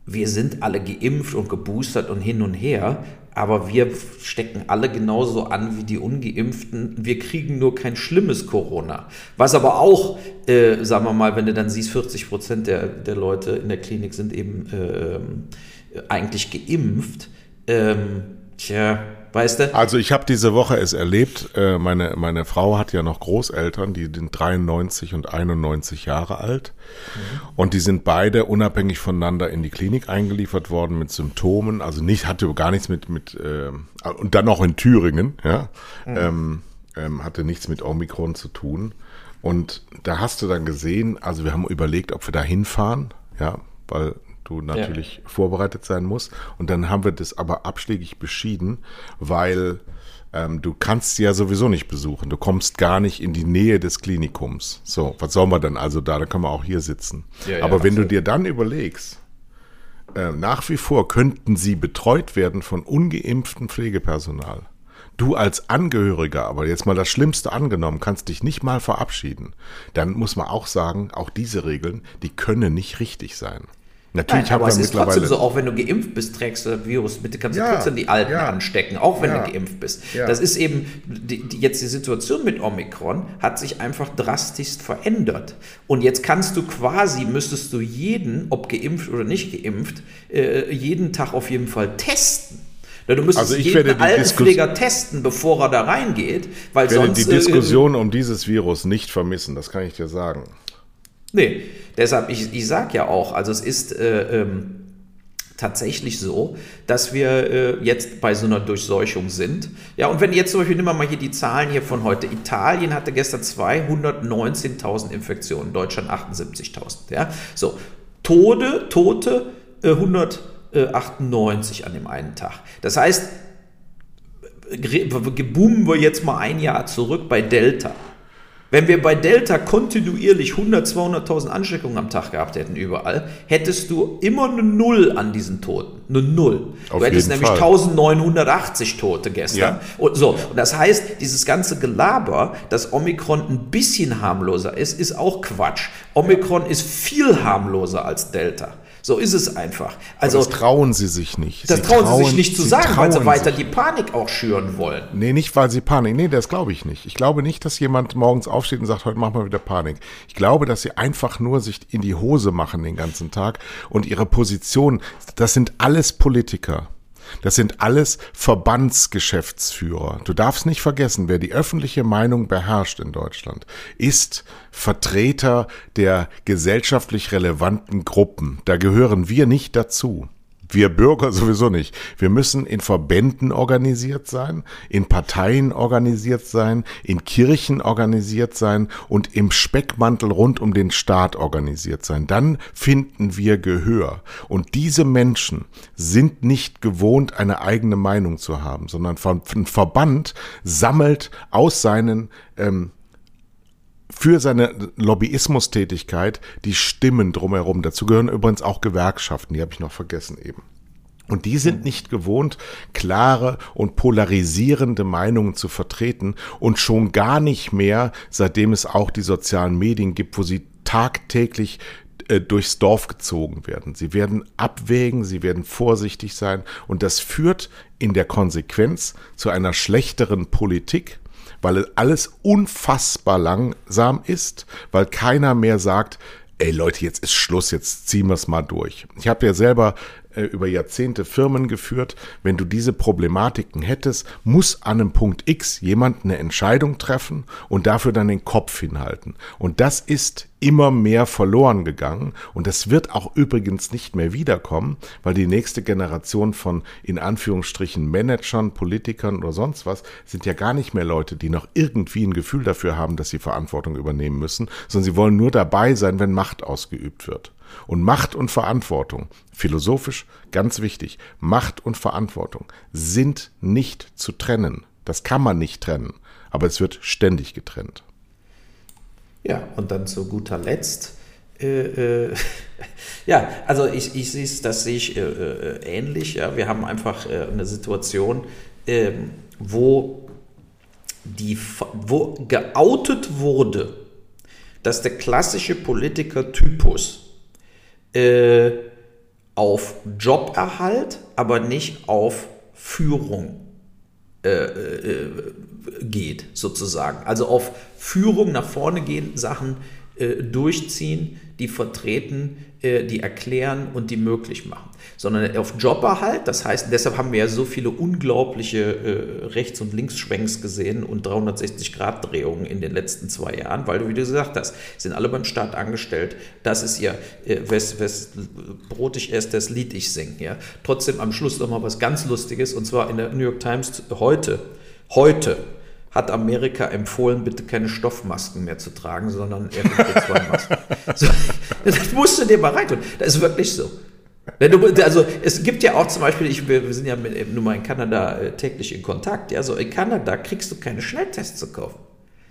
wir sind alle geimpft und geboostert und hin und her, aber wir stecken alle genauso an wie die ungeimpften. Wir kriegen nur kein schlimmes Corona. Was aber auch, äh, sagen wir mal, wenn du dann siehst, 40 Prozent der, der Leute in der Klinik sind eben äh, eigentlich geimpft. Ähm, tja, weißt du? Also ich habe diese Woche es erlebt, äh, meine, meine Frau hat ja noch Großeltern, die sind 93 und 91 Jahre alt. Mhm. Und die sind beide unabhängig voneinander in die Klinik eingeliefert worden mit Symptomen. Also nicht, hatte gar nichts mit, mit äh, und dann noch in Thüringen, ja. Mhm. Ähm, ähm, hatte nichts mit Omikron zu tun. Und da hast du dann gesehen, also wir haben überlegt, ob wir da hinfahren, ja, weil du natürlich ja. vorbereitet sein musst. Und dann haben wir das aber abschlägig beschieden, weil ähm, du kannst sie ja sowieso nicht besuchen. Du kommst gar nicht in die Nähe des Klinikums. So, was soll man dann also da? Da können wir auch hier sitzen. Ja, ja, aber wenn absolut. du dir dann überlegst, äh, nach wie vor könnten sie betreut werden von ungeimpftem Pflegepersonal. Du als Angehöriger, aber jetzt mal das Schlimmste angenommen, kannst dich nicht mal verabschieden. Dann muss man auch sagen, auch diese Regeln, die können nicht richtig sein. Natürlich Nein, aber es ist trotzdem so, auch wenn du geimpft bist, trägst du das Virus, bitte kannst du ja, trotzdem die Alten ja, anstecken, auch wenn ja, du geimpft bist. Das ist eben, die, die, jetzt die Situation mit Omikron hat sich einfach drastisch verändert. Und jetzt kannst du quasi, müsstest du jeden, ob geimpft oder nicht geimpft, äh, jeden Tag auf jeden Fall testen. Du müsstest also jeden Altenpfleger testen, bevor er da reingeht, weil ich werde sonst... die Diskussion äh, um dieses Virus nicht vermissen, das kann ich dir sagen. Nee, deshalb, ich, ich sage ja auch, also es ist äh, ähm, tatsächlich so, dass wir äh, jetzt bei so einer Durchseuchung sind. Ja, und wenn jetzt zum Beispiel, nehmen wir mal hier die Zahlen hier von heute. Italien hatte gestern 219.000 Infektionen, Deutschland 78.000. Ja, so. Tode, Tote äh, 198 an dem einen Tag. Das heißt, geboomen wir jetzt mal ein Jahr zurück bei Delta. Wenn wir bei Delta kontinuierlich 100, 200.000 Ansteckungen am Tag gehabt hätten überall, hättest du immer eine Null an diesen Toten. Eine Null. Auf du hättest nämlich Fall. 1980 Tote gestern. Ja. Und so. Und das heißt, dieses ganze Gelaber, dass Omikron ein bisschen harmloser ist, ist auch Quatsch. Omikron ist viel harmloser als Delta. So ist es einfach. Also Aber das trauen sie sich nicht. Das trauen, trauen, sie sich nicht zu sagen, weil sie weiter sich. die Panik auch schüren wollen. Nee, nicht weil sie Panik. Nee, das glaube ich nicht. Ich glaube nicht, dass jemand morgens aufsteht und sagt, heute machen wir wieder Panik. Ich glaube, dass sie einfach nur sich in die Hose machen den ganzen Tag und ihre Position, das sind alles Politiker. Das sind alles Verbandsgeschäftsführer. Du darfst nicht vergessen, wer die öffentliche Meinung beherrscht in Deutschland, ist Vertreter der gesellschaftlich relevanten Gruppen. Da gehören wir nicht dazu. Wir Bürger sowieso nicht. Wir müssen in Verbänden organisiert sein, in Parteien organisiert sein, in Kirchen organisiert sein und im Speckmantel rund um den Staat organisiert sein. Dann finden wir Gehör. Und diese Menschen sind nicht gewohnt, eine eigene Meinung zu haben, sondern ein Verband sammelt aus seinen ähm, für seine Lobbyismustätigkeit die Stimmen drumherum. Dazu gehören übrigens auch Gewerkschaften, die habe ich noch vergessen eben. Und die sind nicht gewohnt, klare und polarisierende Meinungen zu vertreten und schon gar nicht mehr, seitdem es auch die sozialen Medien gibt, wo sie tagtäglich äh, durchs Dorf gezogen werden. Sie werden abwägen, sie werden vorsichtig sein und das führt in der Konsequenz zu einer schlechteren Politik, weil alles unfassbar langsam ist, weil keiner mehr sagt, ey Leute, jetzt ist Schluss, jetzt ziehen wir es mal durch. Ich habe ja selber äh, über Jahrzehnte Firmen geführt. Wenn du diese Problematiken hättest, muss an einem Punkt X jemand eine Entscheidung treffen und dafür dann den Kopf hinhalten. Und das ist immer mehr verloren gegangen und das wird auch übrigens nicht mehr wiederkommen, weil die nächste Generation von in Anführungsstrichen Managern, Politikern oder sonst was sind ja gar nicht mehr Leute, die noch irgendwie ein Gefühl dafür haben, dass sie Verantwortung übernehmen müssen, sondern sie wollen nur dabei sein, wenn Macht ausgeübt wird. Und Macht und Verantwortung, philosophisch ganz wichtig, Macht und Verantwortung sind nicht zu trennen. Das kann man nicht trennen, aber es wird ständig getrennt. Ja, und dann zu guter Letzt. Äh, äh, ja, also ich, ich sehe es, das sehe ich äh, äh, ähnlich. Ja. Wir haben einfach eine Situation, ähm, wo, die, wo geoutet wurde, dass der klassische Politikertypus äh, auf Joberhalt, aber nicht auf Führung geht, sozusagen. Also auf Führung nach vorne gehen, Sachen äh, durchziehen, die vertreten, äh, die erklären und die möglich machen. Sondern auf Joberhalt, das heißt, deshalb haben wir ja so viele unglaubliche äh, Rechts- und Linksschwenks gesehen und 360-Grad-Drehungen in den letzten zwei Jahren, weil du, wie du gesagt hast, sind alle beim Staat angestellt. Das ist ja, äh, wes, wes Brot ich esse, das Lied ich singe. Ja. Trotzdem am Schluss noch mal was ganz Lustiges und zwar in der New York Times heute. Heute hat Amerika empfohlen, bitte keine Stoffmasken mehr zu tragen, sondern FFP2-Masken. so, das musst du dir mal reintun. Das ist wirklich so. Also es gibt ja auch zum Beispiel, ich, wir sind ja mit, nun mal in Kanada äh, täglich in Kontakt, ja, so in Kanada kriegst du keine Schnelltests zu kaufen.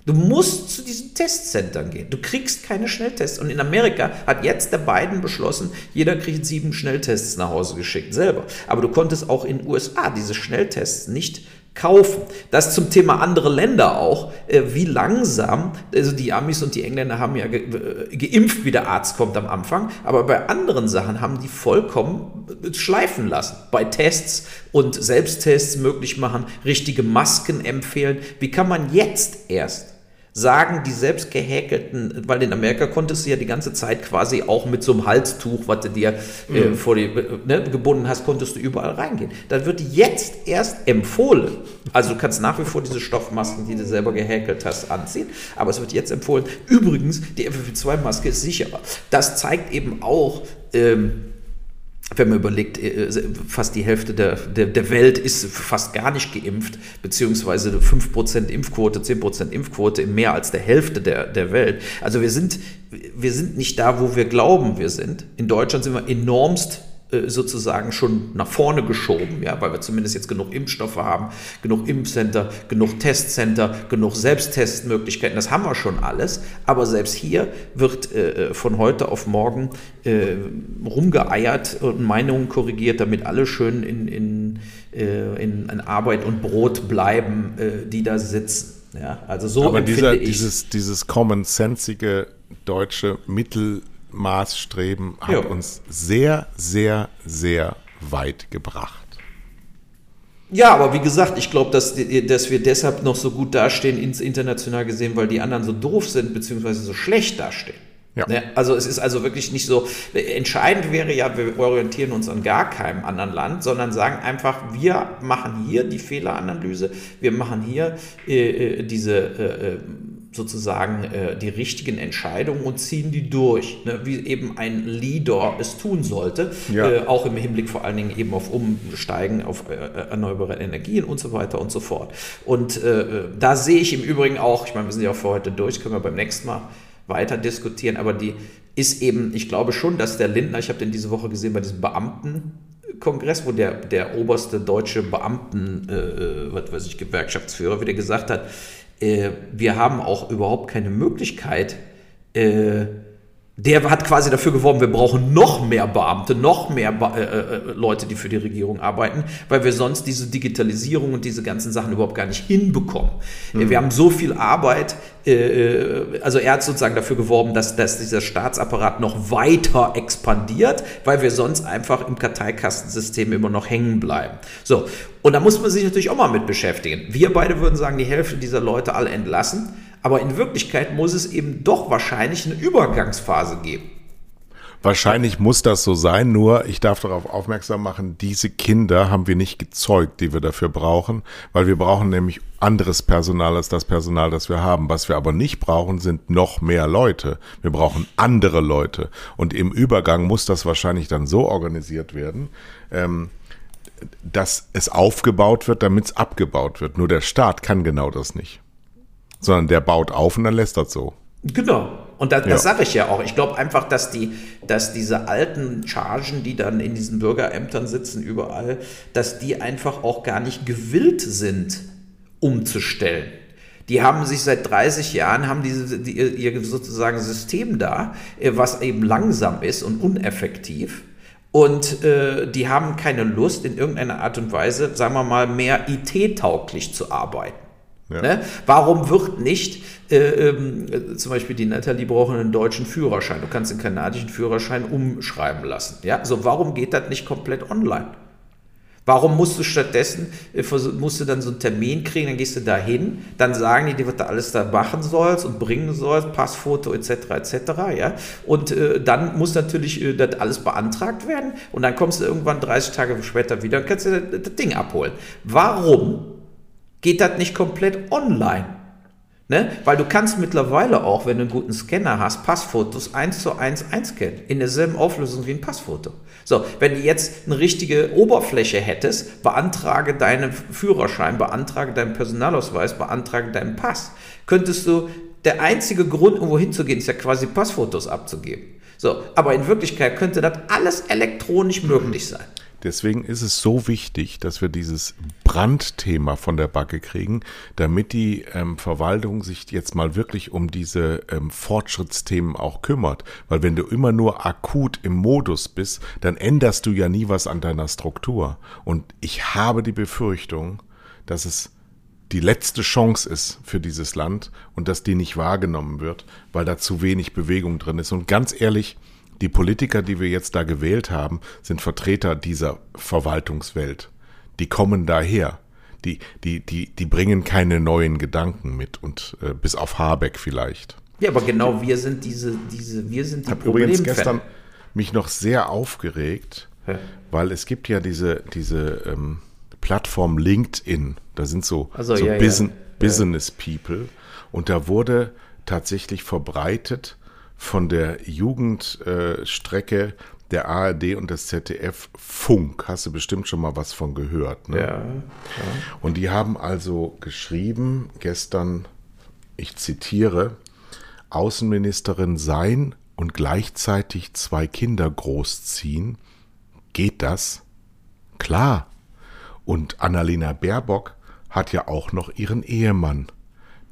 Du musst zu diesen Testzentren gehen. Du kriegst keine Schnelltests. Und in Amerika hat jetzt der Biden beschlossen, jeder kriegt sieben Schnelltests nach Hause geschickt, selber. Aber du konntest auch in den USA diese Schnelltests nicht kaufen. Das zum Thema andere Länder auch, äh, wie langsam, also die Amis und die Engländer haben ja ge äh, geimpft, wie der Arzt kommt am Anfang, aber bei anderen Sachen haben die vollkommen äh, schleifen lassen. Bei Tests und Selbsttests möglich machen, richtige Masken empfehlen. Wie kann man jetzt erst sagen die selbst gehäkelten, weil in Amerika konntest du ja die ganze Zeit quasi auch mit so einem Halstuch, was du dir äh, mhm. vor die, ne, gebunden hast, konntest du überall reingehen. Da wird jetzt erst empfohlen, also du kannst nach wie vor diese Stoffmasken, die du selber gehäkelt hast, anziehen, aber es wird jetzt empfohlen, übrigens, die FFP2-Maske ist sicherer. Das zeigt eben auch, ähm, wenn man überlegt, äh, fast die Hälfte der, der, der Welt ist fast gar nicht geimpft, beziehungsweise 5% Impfquote, 10% Impfquote in mehr als der Hälfte der, der Welt. Also wir sind, wir sind nicht da, wo wir glauben, wir sind. In Deutschland sind wir enormst sozusagen schon nach vorne geschoben, ja, weil wir zumindest jetzt genug Impfstoffe haben, genug Impfcenter, genug Testcenter, genug Selbsttestmöglichkeiten, das haben wir schon alles, aber selbst hier wird äh, von heute auf morgen äh, rumgeeiert und Meinungen korrigiert, damit alle schön in, in, äh, in, in Arbeit und Brot bleiben, äh, die da sitzen. Ja, also so aber dieser, dieses, dieses common-sensige deutsche Mittel Maßstreben hat jo. uns sehr, sehr, sehr weit gebracht. Ja, aber wie gesagt, ich glaube, dass, dass wir deshalb noch so gut dastehen, ins international gesehen, weil die anderen so doof sind, beziehungsweise so schlecht dastehen. Ja. Ne? Also es ist also wirklich nicht so, entscheidend wäre ja, wir orientieren uns an gar keinem anderen Land, sondern sagen einfach, wir machen hier die Fehleranalyse, wir machen hier äh, äh diese äh, äh sozusagen äh, die richtigen Entscheidungen und ziehen die durch, ne? wie eben ein Leader es tun sollte, ja. äh, auch im Hinblick vor allen Dingen eben auf Umsteigen auf äh, erneuerbare Energien und so weiter und so fort. Und äh, da sehe ich im Übrigen auch, ich meine, wir sind ja auch für heute durch, können wir beim nächsten Mal weiter diskutieren, aber die ist eben, ich glaube schon, dass der Lindner, ich habe den diese Woche gesehen bei diesem Beamtenkongress, wo der, der oberste deutsche Beamten, äh, äh was weiß ich, Gewerkschaftsführer wieder gesagt hat, äh, wir haben auch überhaupt keine Möglichkeit, äh, der hat quasi dafür geworben, wir brauchen noch mehr Beamte, noch mehr Be äh, äh, Leute, die für die Regierung arbeiten, weil wir sonst diese Digitalisierung und diese ganzen Sachen überhaupt gar nicht hinbekommen. Mhm. Wir haben so viel Arbeit, äh, äh, also er hat sozusagen dafür geworben, dass, dass dieser Staatsapparat noch weiter expandiert, weil wir sonst einfach im Karteikastensystem immer noch hängen bleiben. So, und da muss man sich natürlich auch mal mit beschäftigen. Wir beide würden sagen, die Hälfte dieser Leute alle entlassen. Aber in Wirklichkeit muss es eben doch wahrscheinlich eine Übergangsphase geben. Wahrscheinlich muss das so sein, nur ich darf darauf aufmerksam machen, diese Kinder haben wir nicht gezeugt, die wir dafür brauchen, weil wir brauchen nämlich anderes Personal als das Personal, das wir haben. Was wir aber nicht brauchen, sind noch mehr Leute. Wir brauchen andere Leute. Und im Übergang muss das wahrscheinlich dann so organisiert werden, ähm, dass es aufgebaut wird, damit es abgebaut wird. Nur der Staat kann genau das nicht. Sondern der baut auf und dann lässt das so. Genau. Und das, das ja. sage ich ja auch. Ich glaube einfach, dass, die, dass diese alten Chargen, die dann in diesen Bürgerämtern sitzen, überall, dass die einfach auch gar nicht gewillt sind, umzustellen. Die haben sich seit 30 Jahren, haben diese, die, ihr sozusagen System da, äh, was eben langsam ist und uneffektiv. Und äh, die haben keine Lust, in irgendeiner Art und Weise, sagen wir mal, mehr IT-tauglich zu arbeiten. Ja. Ne? Warum wird nicht, äh, äh, zum Beispiel die Natalie braucht einen deutschen Führerschein, du kannst den kanadischen Führerschein umschreiben lassen. Ja? So, warum geht das nicht komplett online? Warum musst du stattdessen, äh, musst du dann so einen Termin kriegen, dann gehst du da hin, dann sagen die dir, was du alles da machen sollst und bringen sollst, Passfoto etc. etc. Ja? Und äh, dann muss natürlich äh, das alles beantragt werden und dann kommst du irgendwann 30 Tage später wieder und kannst du das, das Ding abholen. Warum geht das nicht komplett online. Ne? Weil du kannst mittlerweile auch, wenn du einen guten Scanner hast, Passfotos eins zu eins einscannen. In derselben Auflösung wie ein Passfoto. So, wenn du jetzt eine richtige Oberfläche hättest, beantrage deinen Führerschein, beantrage deinen Personalausweis, beantrage deinen Pass, könntest du, der einzige Grund, irgendwo hinzugehen, ist ja quasi Passfotos abzugeben. So, aber in Wirklichkeit könnte das alles elektronisch möglich sein. Deswegen ist es so wichtig, dass wir dieses Brandthema von der Backe kriegen, damit die ähm, Verwaltung sich jetzt mal wirklich um diese ähm, Fortschrittsthemen auch kümmert. Weil wenn du immer nur akut im Modus bist, dann änderst du ja nie was an deiner Struktur. Und ich habe die Befürchtung, dass es die letzte Chance ist für dieses Land und dass die nicht wahrgenommen wird, weil da zu wenig Bewegung drin ist. Und ganz ehrlich, die Politiker, die wir jetzt da gewählt haben, sind Vertreter dieser Verwaltungswelt. Die kommen daher. Die, die, die, die bringen keine neuen Gedanken mit und äh, bis auf Habeck vielleicht. Ja, aber genau wir sind diese, diese, wir sind die Ich habe übrigens gestern mich noch sehr aufgeregt, Hä? weil es gibt ja diese, diese ähm, Plattform LinkedIn. Da sind so, also, so ja, Bus ja. Business People und da wurde tatsächlich verbreitet, von der Jugendstrecke äh, der ARD und des ZDF Funk. Hast du bestimmt schon mal was von gehört. Ne? Ja, ja. Und die haben also geschrieben, gestern, ich zitiere, Außenministerin sein und gleichzeitig zwei Kinder großziehen. Geht das? Klar. Und Annalena Baerbock hat ja auch noch ihren Ehemann.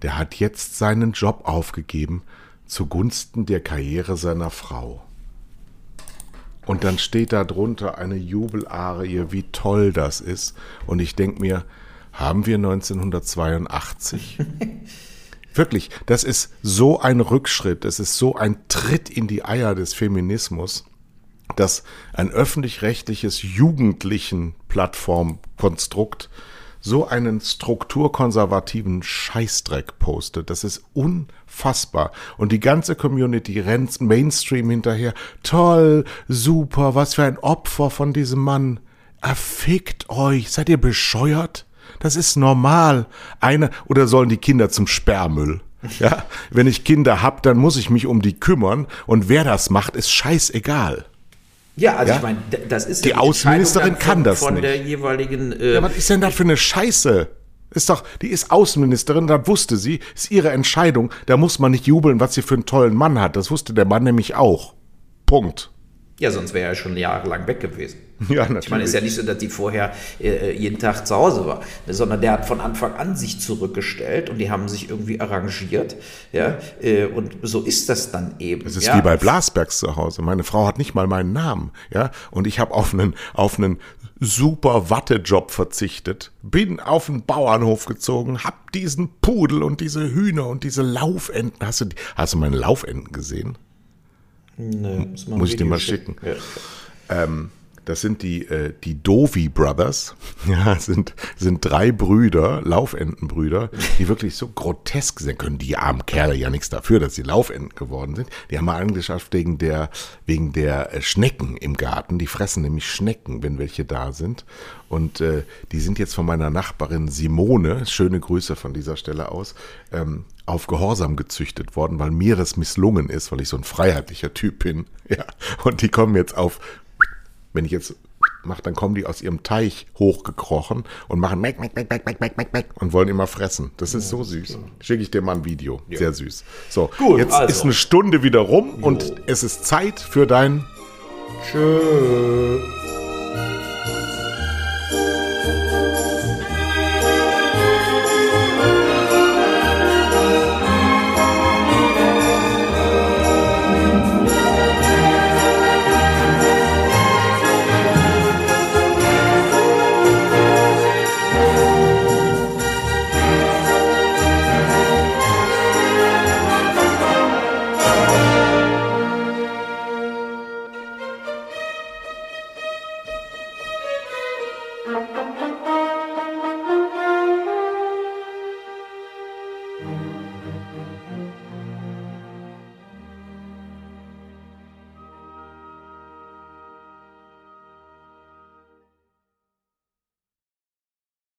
Der hat jetzt seinen Job aufgegeben zugunsten der Karriere seiner Frau. Und dann steht da drunter eine Jubelarie, wie toll das ist. Und ich denke mir, haben wir 1982? Wirklich, das ist so ein Rückschritt, das ist so ein Tritt in die Eier des Feminismus, dass ein öffentlich-rechtliches jugendlichen Plattformkonstrukt so einen strukturkonservativen Scheißdreck postet. Das ist unfassbar. Und die ganze Community rennt Mainstream hinterher. Toll, super, was für ein Opfer von diesem Mann. Erfickt euch. Seid ihr bescheuert? Das ist normal. Eine, oder sollen die Kinder zum Sperrmüll? Ja, wenn ich Kinder hab, dann muss ich mich um die kümmern. Und wer das macht, ist scheißegal. Ja, also ja? ich meine, das ist die, ja die Außenministerin von, kann das von nicht. der jeweiligen. Äh ja, was ist denn das für eine Scheiße? Ist doch, die ist Außenministerin, das wusste sie, ist ihre Entscheidung. Da muss man nicht jubeln, was sie für einen tollen Mann hat. Das wusste der Mann nämlich auch. Punkt. Ja, sonst wäre er schon jahrelang weg gewesen. Ja, natürlich. Ich meine, es ist ja nicht so, dass die vorher äh, jeden Tag zu Hause war, sondern der hat von Anfang an sich zurückgestellt und die haben sich irgendwie arrangiert. Ja, äh, und so ist das dann eben. Es ist ja. wie bei Blasbergs zu Hause. Meine Frau hat nicht mal meinen Namen. Ja, und ich habe auf einen, auf einen super Wattejob verzichtet, bin auf den Bauernhof gezogen, hab diesen Pudel und diese Hühner und diese Laufenten. Hast du, hast du meine Laufenten gesehen? Nee, muss, muss ich dir mal schicken. schicken. Ja. Ähm, Das sind die, äh, die Dovi Brothers. Ja, sind, sind drei Brüder, Laufentenbrüder, die wirklich so grotesk sind. Können die armen Kerle ja nichts dafür, dass sie Laufenten geworden sind. Die haben mal angeschafft wegen der, wegen der äh, Schnecken im Garten. Die fressen nämlich Schnecken, wenn welche da sind. Und äh, die sind jetzt von meiner Nachbarin Simone, schöne Grüße von dieser Stelle aus, ähm, auf Gehorsam gezüchtet worden, weil mir das misslungen ist, weil ich so ein freiheitlicher Typ bin. Ja, und die kommen jetzt auf, wenn ich jetzt mache, dann kommen die aus ihrem Teich hochgekrochen und machen Meck, Meck, Meck, Meck, Meck, Meck, Meck, Meck und wollen immer fressen. Das ist so süß. Schicke ich dir mal ein Video. Sehr süß. So, Gut, jetzt also. ist eine Stunde wieder rum und es ist Zeit für dein Tschö.